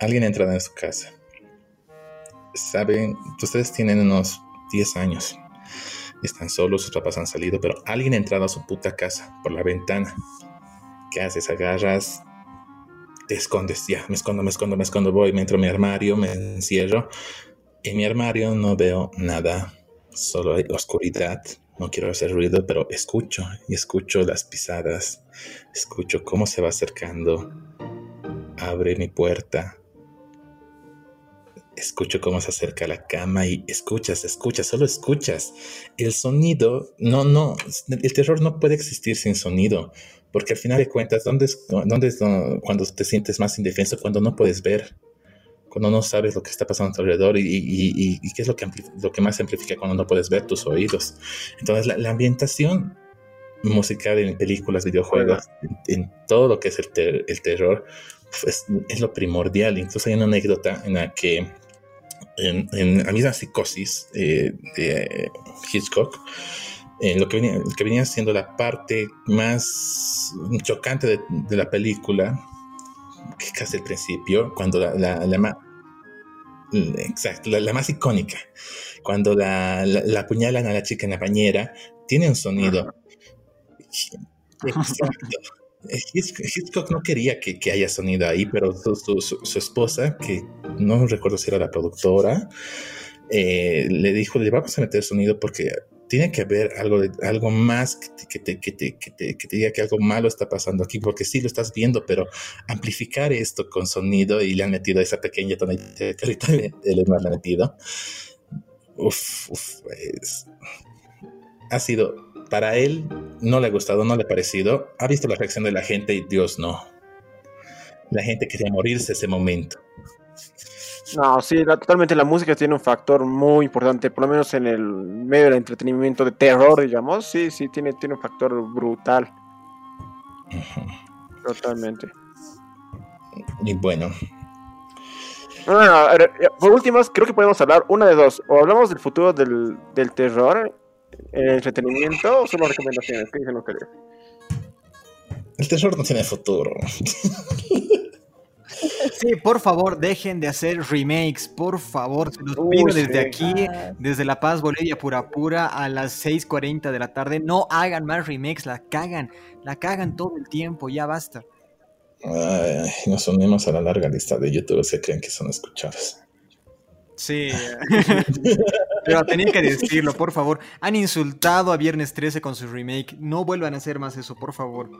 alguien entra en su casa. Saben, ustedes tienen unos 10 años. Están solos, sus papás han salido, pero alguien ha entrado a su puta casa por la ventana. ¿Qué haces? Agarras, te escondes, ya, me escondo, me escondo, me escondo, voy, me entro en mi armario, me encierro. En mi armario no veo nada, solo hay oscuridad. No quiero hacer ruido, pero escucho y escucho las pisadas. Escucho cómo se va acercando. Abre mi puerta. escucho cómo se acerca a la cama y escuchas, escuchas, solo escuchas. El sonido, no, no, el terror no puede existir sin sonido, porque al final de cuentas, ¿dónde es, dónde cuando te sientes más indefenso? Cuando no puedes ver, cuando no sabes lo que está pasando a tu alrededor y, y, y, qué es lo que, lo que más amplifica cuando no puedes ver tus oídos. Entonces, la, la ambientación musical en películas, videojuegos, en, todo lo que es el, el terror, pues, es lo primordial. Incluso hay una anécdota en la que en, en la misma psicosis eh, de Hitchcock, eh, lo, que venía, que venía siendo la parte más chocante de, de la película, que casi al principio, cuando la, la, la, exacto, la, más icónica, cuando la, la, apuñalan a la chica en la bañera, tiene un sonido. Hitchcock no quería que, que, haya sonido ahí, pero su, su, su, esposa, que no recuerdo si era la productora, eh, le dijo, le vamos a meter sonido porque tiene que haber algo, de, algo más que te, que, te, que, te, que te diga que algo malo está pasando aquí, porque sí lo estás viendo, pero amplificar esto con sonido y le han metido esa pequeña tonalidad que le, han metido. Uf, uf, pues, ha sido para él no le ha gustado, no le ha parecido. Ha visto la reacción de la gente y Dios no. La gente quería morirse ese momento. No, sí, totalmente la música tiene un factor muy importante, por lo menos en el medio del entretenimiento de terror, digamos. Sí, sí, tiene, tiene un factor brutal. Totalmente. Y bueno. Bueno, por últimas, creo que podemos hablar una de dos. O hablamos del futuro del, del terror ¿El entretenimiento o solo recomendaciones? ¿Qué dicen ustedes? El terror no tiene futuro. Sí, por favor, dejen de hacer remakes, por favor, se los pido desde aquí, desde La Paz, Bolivia, pura pura, a las 6.40 de la tarde. No hagan más remakes, la cagan, la cagan todo el tiempo, ya basta. Ay, nos unimos a la larga lista de youtubers que creen que son escuchados. Sí, pero tenía que decirlo, por favor. Han insultado a Viernes 13 con su remake. No vuelvan a hacer más eso, por favor.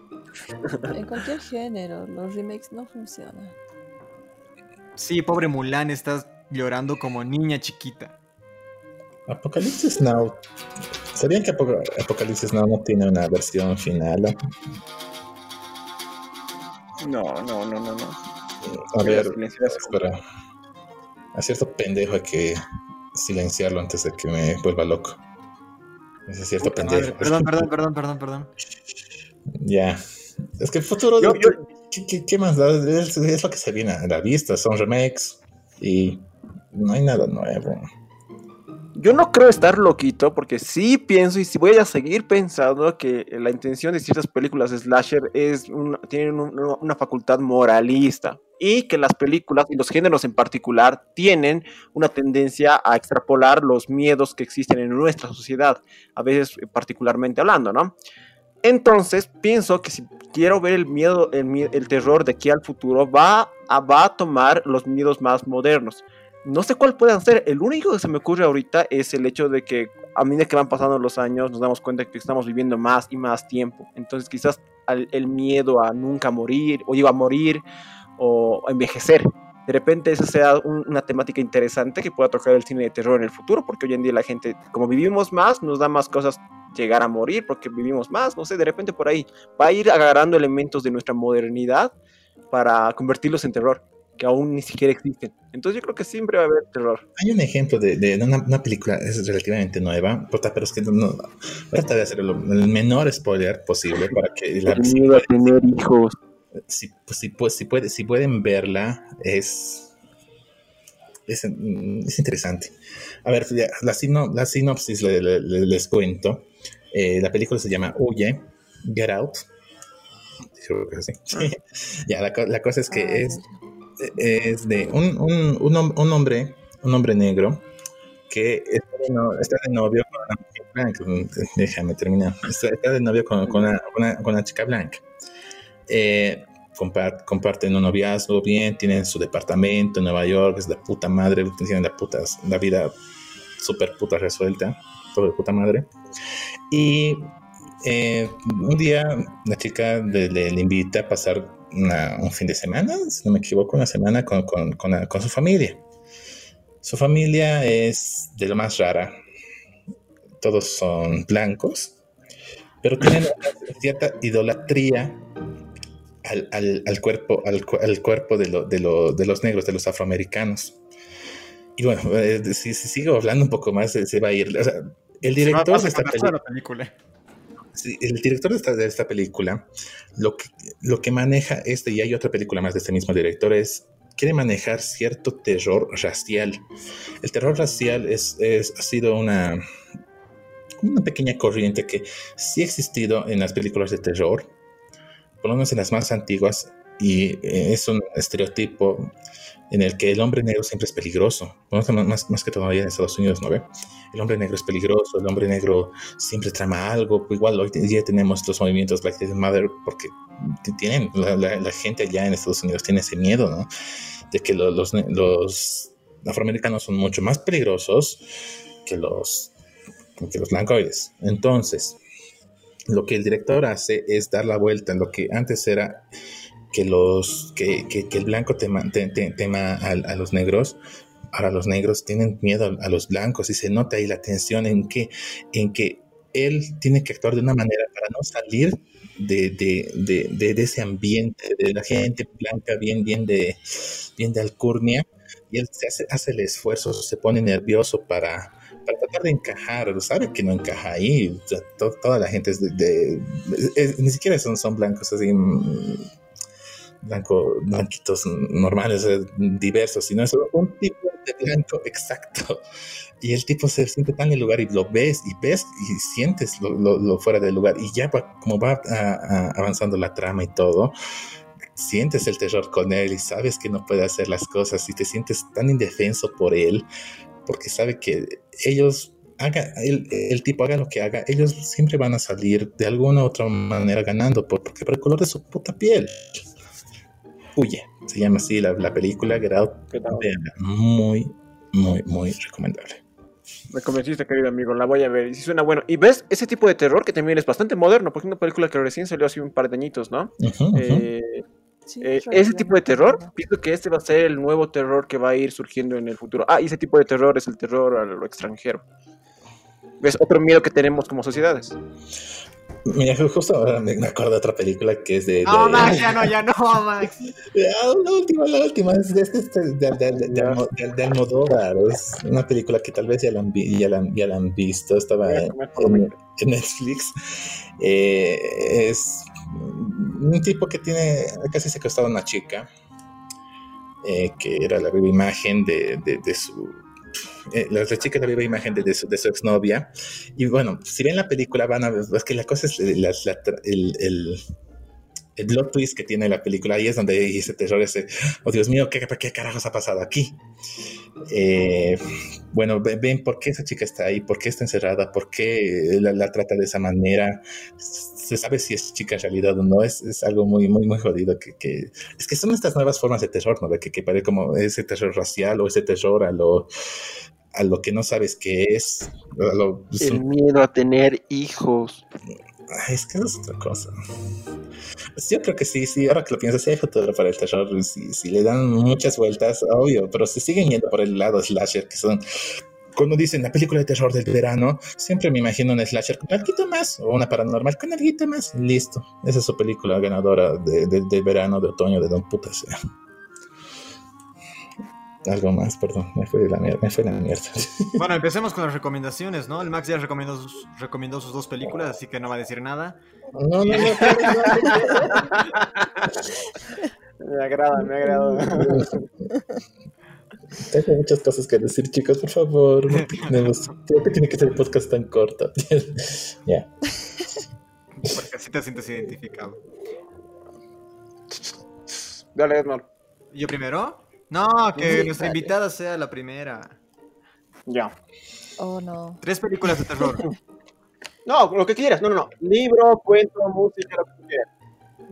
En cualquier género, los remakes no funcionan. Sí, pobre Mulan, estás llorando como niña chiquita. Apocalipsis Now. ¿Sabían que Apocalipsis Now no tiene una versión final? No, no, no, no, no. A ver, espera a cierto pendejo hay que silenciarlo antes de que me vuelva loco. Ese cierto pendejo. perdón, perdón, perdón, perdón, perdón. Ya. Es que el futuro. Yo, ¿qué, más Es, es, lo que se viene a la vista. Son remakes y no hay nada nuevo. Yo no creo estar loquito porque sí pienso y sí voy a seguir pensando que la intención de ciertas películas slasher es tienen una facultad moralista y que las películas y los géneros en particular tienen una tendencia a extrapolar los miedos que existen en nuestra sociedad, a veces particularmente hablando, ¿no? Entonces, pienso que si quiero ver el miedo, el, terror de aquí al futuro, va a, va a tomar los miedos más modernos. No sé cuál pueden ser. El único que se me ocurre ahorita es el hecho de que a medida que van pasando los años nos damos cuenta que estamos viviendo más y más tiempo. Entonces quizás el miedo a nunca morir o iba a morir o envejecer. De repente esa sea una temática interesante que pueda tocar el cine de terror en el futuro, porque hoy en día la gente, como vivimos más, nos da más cosas llegar a morir, porque vivimos más, no sé, de repente por ahí va a ir agarrando elementos de nuestra modernidad para convertirlos en terror, que aún ni siquiera existen. Entonces yo creo que siempre va a haber terror. Hay un ejemplo de, una, película, es relativamente nueva, pero es que no, voy a tratar de hacer el menor spoiler posible para que la... a tener hijos si, si, pues, si, puede, si pueden verla, es, es, interesante. A ver, la, la sinopsis les cuento. Eh, la película se llama Huye, Get Out. Ah. ya, la, cosa es que es, es de un, un, un, hombre, un hombre negro que está de, novio con una chica blanca. Déjame terminar. Está, de novio con, con, una, con una chica blanca. Eh, comparten un noviazgo bien, tienen su departamento en Nueva York, es de puta madre, tienen la, puta, la vida súper puta resuelta, todo de puta madre. Y eh, un día la chica le, invita a pasar un fin de semana, si no me equivoco, una semana con, con, con, con su familia. Su familia es de lo más rara. Todos son blancos, pero tienen cierta idolatría al, cuerpo, al, cuerpo de, de, los negros, de los afroamericanos. Y bueno, eh, si, sigo hablando un poco más, se, va a ir. El director de esta película. el director de esta, de esta, película, lo que, lo que maneja este, y hay otra película más de este mismo director, es quiere manejar cierto terror racial. El terror racial es, es, ha sido una, una pequeña corriente que sí ha existido en las películas de terror, por lo menos en las más antiguas, y eh, es un estereotipo en el que el hombre negro siempre es peligroso, más, más que todavía en Estados Unidos, ¿no ve? El hombre negro es peligroso, el hombre negro siempre trama algo, igual hoy día tenemos los movimientos Black Lives Matter porque tienen, la, gente allá en Estados Unidos tiene ese miedo, ¿no? De que los, los, afroamericanos son mucho más peligrosos que los, que los blancoides. Entonces, lo que el director hace es dar la vuelta en lo que antes era que los que, que, el blanco tema, tema a, los negros ahora los negros tienen miedo a, los blancos y se nota ahí la tensión en que en que él tiene que actuar de una manera para no salir de, de, de, de ese ambiente de la gente blanca bien bien de bien de alcurnia y él se hace, hace el esfuerzo se pone nervioso para para tratar de encajar, sabe que no encaja ahí. toda la gente es de, ni siquiera son, son blancos así mm, blanco, blanquitos normales, eh, diversos, sino es un tipo de blanco exacto. Y el tipo se siente tan en el lugar y lo ves y ves y sientes lo, fuera del lugar. Y ya como va avanzando la trama y todo, sientes el terror con él y sabes que no puede hacer las cosas y te sientes tan indefenso por él porque sabe que ellos haga el, el, tipo haga lo que haga, ellos siempre van a salir de alguna u otra manera ganando, porque por el color de su puta piel. Huye, se llama así la, la película Get Out. Muy, muy, muy recomendable. Me convenciste, querido amigo, la voy a ver. Y si suena bueno. Y ves ese tipo de terror que también es bastante moderno, porque es una película que recién salió hace un par de añitos, ¿no? Eh, eh, ese tipo de terror, pienso que este va a ser el nuevo terror que va a ir surgiendo en el futuro. Ah, y ese tipo de terror es el terror a lo extranjero. Es otro miedo que tenemos como sociedades. Mira, justo ahora me acuerdo de otra película que es de. No, Max, ya no, ya no, Max. la última, la última, es de, este, de, de, de, Almodóvar. Es una película que tal vez ya la han, ya la, ya la han visto. Estaba en, Netflix. Eh, es un tipo que tiene. Casi secuestrado a una chica. Eh, que era la viva imagen de, de su eh, la, chica la viva imagen de, su, de su exnovia. Y bueno, si ven la película van a ver, es que la cosa es el, el, el plot twist que tiene la película, ahí es donde ese terror, ese, oh Dios mío, ¿qué, qué carajos ha pasado aquí? Eh, bueno, ven por qué esa chica está ahí, por qué está encerrada, por qué la, trata de esa manera, se sabe si es chica en realidad o no, es, es algo muy, muy, muy jodido, que, que, es que son estas nuevas formas de terror, ¿no? Que, que parece como ese terror racial o ese terror a lo a lo que no sabes qué es. el miedo a tener hijos. es que es otra cosa. Pues yo creo que sí, sí, ahora que lo piensas, sí hay futuro para el terror, si, si le dan muchas vueltas, obvio, pero si siguen yendo por el lado slasher, que son cuando dicen la película de terror del verano, siempre me imagino un slasher con algo más, o una paranormal con algo más. Listo. Esa es su película ganadora de, de, verano, de otoño, de Don Puta sea algo más, perdón, me fue la mierda, me fue la mierda. Bueno, empecemos con las recomendaciones, ¿no? El Max ya recomendó sus, recomendó sus dos películas, así que no va a decir nada. No, no, no. me agrada, me agrada. Tengo muchas cosas que decir, chicos, por favor. No tenemos, creo que tiene que ser un podcast tan corto. ya. Porque así te sientes identificado. Dale, Edmond. ¿Yo primero? No, que nuestra invitada sea la primera. Ya. Oh, no. Tres películas de terror. no, lo que quieras. No, no, no. Libro, cuento, música, lo que quieras.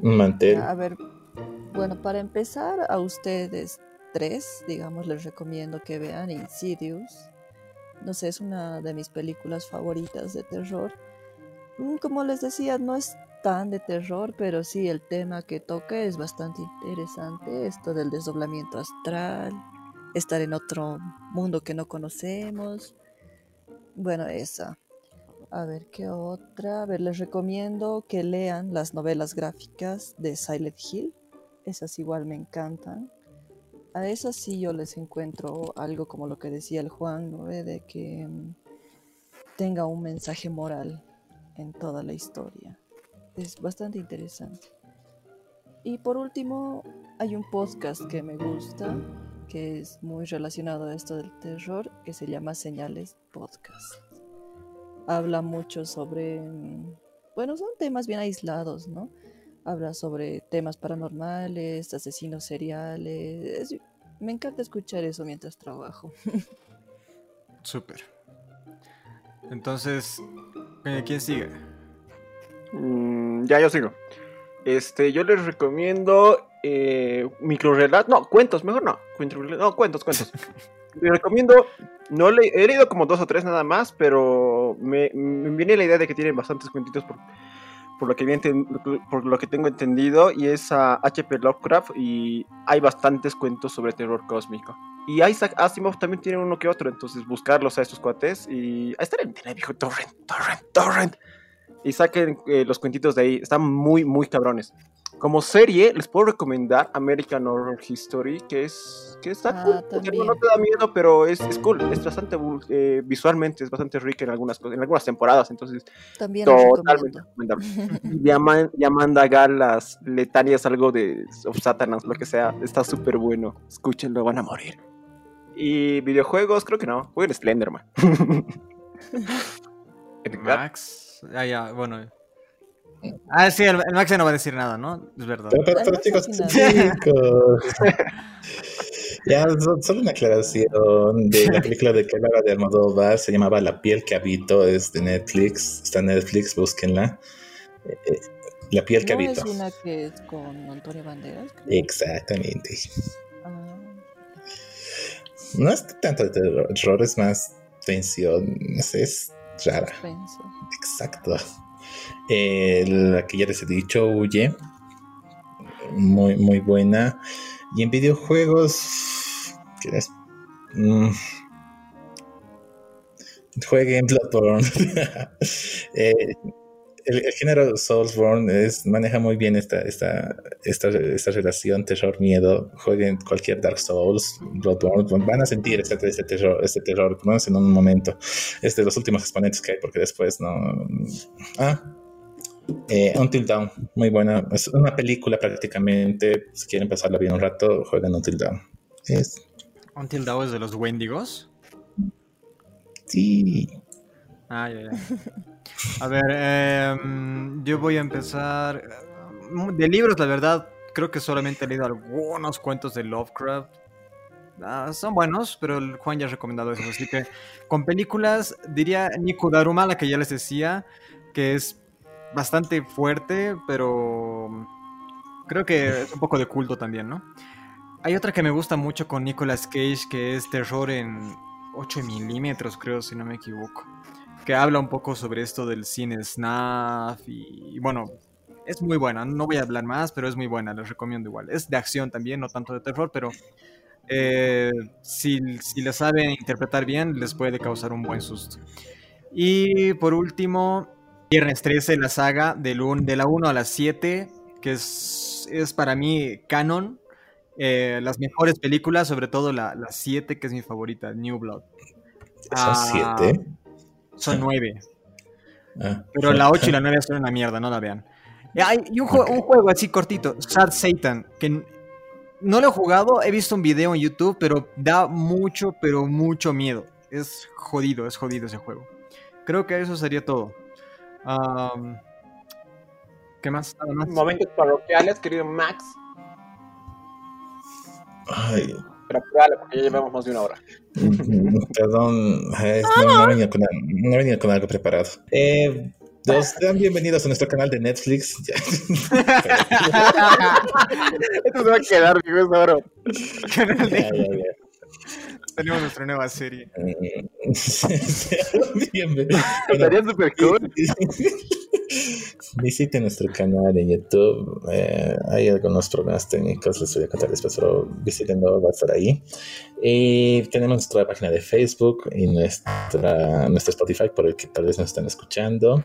Mantel. A ver, bueno, para empezar, a ustedes tres, digamos, les recomiendo que vean Insidious. No sé, es una de mis películas favoritas de terror. Mm, como les decía, no es tan de terror, pero sí el tema que toca es bastante interesante, esto del desdoblamiento astral estar en otro mundo que no conocemos. Bueno, esa. A ver, ¿qué otra? A ver, les recomiendo que lean las novelas gráficas de Silent Hill. Esas igual me encantan. A esas sí yo les encuentro algo como lo que decía el Juan, ¿no? De que mm, tenga un mensaje moral en toda la historia. Es bastante interesante. Y por último, hay un podcast que me gusta, que es muy relacionado a esto del terror, que se llama Señales Podcast. Habla mucho sobre, mm, bueno, son temas bien aislados, ¿no? Habla sobre temas paranormales, asesinos seriales. Es- me encanta escuchar eso mientras trabajo. Súper. Entonces, eh, ¿quién sigue? Mm, ya, yo sigo. Este, yo les recomiendo eh, microrelatos. No, cuentos, mejor no. No, cuentos, cuentos. les recomiendo. No le, he leído como dos o tres nada más, pero me, me viene la idea de que tienen bastantes cuentitos por, por lo que bien por lo que tengo entendido. Y es a H.P. Lovecraft. Y hay bastantes cuentos sobre terror cósmico. Y Isaac Asimov también tiene uno que otro. Entonces, buscarlos a estos cuates. Y ahí está en internet, viejo. Torrent, torrent, torrent y saquen eh, los cuentitos de ahí. Están muy, muy cabrones. Como serie, les puedo recomendar American Horror History, que es que está Ah, cool. También. No, te da miedo, pero es, es cool. Es bastante eh, visualmente, es bastante rica en algunas cosas, en algunas temporadas. Entonces, También totalmente recomiendo. recomendable. Y Ama- y Amanda las algo de of Satanas, lo que sea. Está súper bueno. Escúchenlo, van a morir. Y videojuegos, creo que no. Jueguen Slenderman. Edgar. Max. Ah, ya, bueno. Ah, sí, el, el Max ya no va a decir nada, ¿no? Es verdad. Pero, pero, pero, chicos, chicos. ya, so- solo una aclaración de la película de hablaba de Almodóvar, se llamaba La piel que habito, es de Netflix, está en Netflix, búsquenla. Eh, eh, La piel que ¿No es habito. una que es con Antonio Banderas? creo? Exactamente. Ah, No es tanto de terror, es más tensión, es rara. suspenso. Exacto. Eh, la que ya les he dicho, Huye. Muy, muy buena. Y en videojuegos. ¿Quieres? Mm. Jueguen Bloodborne. Eh, el, el género Soulsborne es, maneja muy bien esta, esta, esta, esta relación terror-miedo. Jueguen cualquier Dark Souls, Bloodborne. Van a sentir este, este terror, este terror, menos en un momento. Es de los últimos exponentes que hay, porque después no. Ah, eh, Until Dawn, muy buena. Es una película prácticamente. Si quieren pasarla bien un rato, jueguen Until Dawn. Es, Until Dawn es de los Wendigos. sí. Ah, ya, ya. A ver, em, yo voy a empezar. em, De libros, la verdad, creo que solamente he leído algunos cuentos de Lovecraft. Ah, son buenos, pero el Juan ya ha recomendado eso. Así que con películas, diría Nico Daruma, la que ya les decía, que es bastante fuerte, pero creo que es un poco de culto también, ¿no? Hay otra que me gusta mucho con Nicolas Cage, que es terror en 8 milímetros, creo, si no me equivoco que habla un poco sobre esto del cine snuff y, y bueno, es muy buena, no voy a hablar más, pero es muy buena, les recomiendo igual. Es de acción también, no tanto de terror, pero eh, si, si la saben interpretar bien, les puede causar un buen susto. Y por último, Viernes 13, la saga del un- de la 1 a la 7, que es, es para mí canon. eh, las mejores películas, sobre todo la, la 7, que es mi favorita, New Blood. Ah. Son 9. Ah. Pero la 8 y la 9 son una mierda, no la vean. Y hay y un, jue- un juego así cortito, Sad Satan, que no lo he jugado, he visto un video en YouTube, pero da mucho, pero mucho miedo. Es jodido, es jodido ese juego. Creo que eso sería todo. ¿Qué más? Más. Momentos parroquiales, querido Max. Ay, Pero apúrale, porque ya llevamos más de una hora. perdón, no, no he venido con, no algo preparado. Eh, los sean bienvenidos a nuestro canal de Netflix. Esto se va a quedar, viejo, es oro. Canal de- Ya, ya, ya. Tenemos nuestra nueva serie. Estaría súper cool. visiten nuestro canal en YouTube. Eh, hay algunos problemas técnicos, les voy a contar después, pero visítenlo, va a estar ahí. Y tenemos nuestra página de Facebook y nuestra, nuestro Spotify, por el que tal vez nos están escuchando.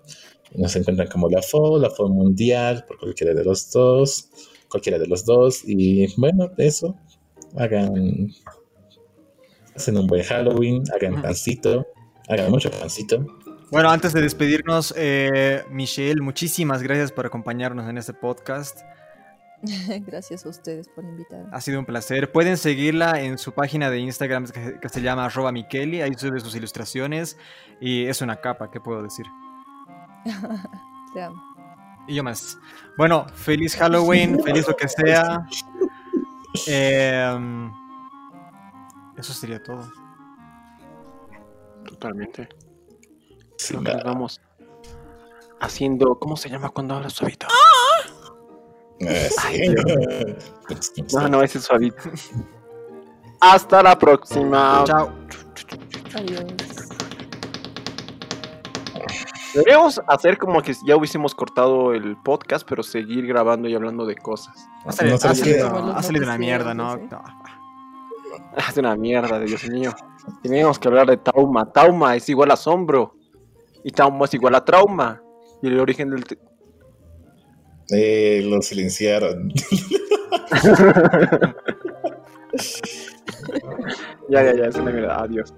Nos encuentran como la FO, la FO Mundial, por cualquiera de los dos, cualquiera de los dos. Y bueno, eso. Hagan, hacen un buen Halloween, hagan pancito, hagan mucho pancito. Bueno, antes de despedirnos, eh, Michelle, muchísimas gracias por acompañarnos en este podcast. Gracias a ustedes por invitarme. Ha sido un placer. Pueden seguirla en su página de Instagram que, que se llama arroba Micheli. Ahí sube sus ilustraciones y es una capa, ¿qué puedo decir? Te amo. Y yo más. Bueno, feliz Halloween, feliz lo que sea. Eh, eso sería todo. Totalmente. Sí, Creo que vamos haciendo. ¿Cómo se llama cuando hablas suavito? Sí. Ay, No, no, ese es suavito. Hasta la próxima. Chao. Adiós. Deberíamos hacer como que ya hubiésemos cortado el podcast, pero seguir grabando y hablando de cosas. Ha salido, No salido- Como los ha salido una mierda, ¿no? noticieros, Es una mierda, Dios mío. Teníamos que hablar de trauma. Trauma es igual a asombro. Y trauma es igual a trauma. Y el origen del... Eh, lo silenciaron. Ya, ya, ya, es una mierda. Adiós.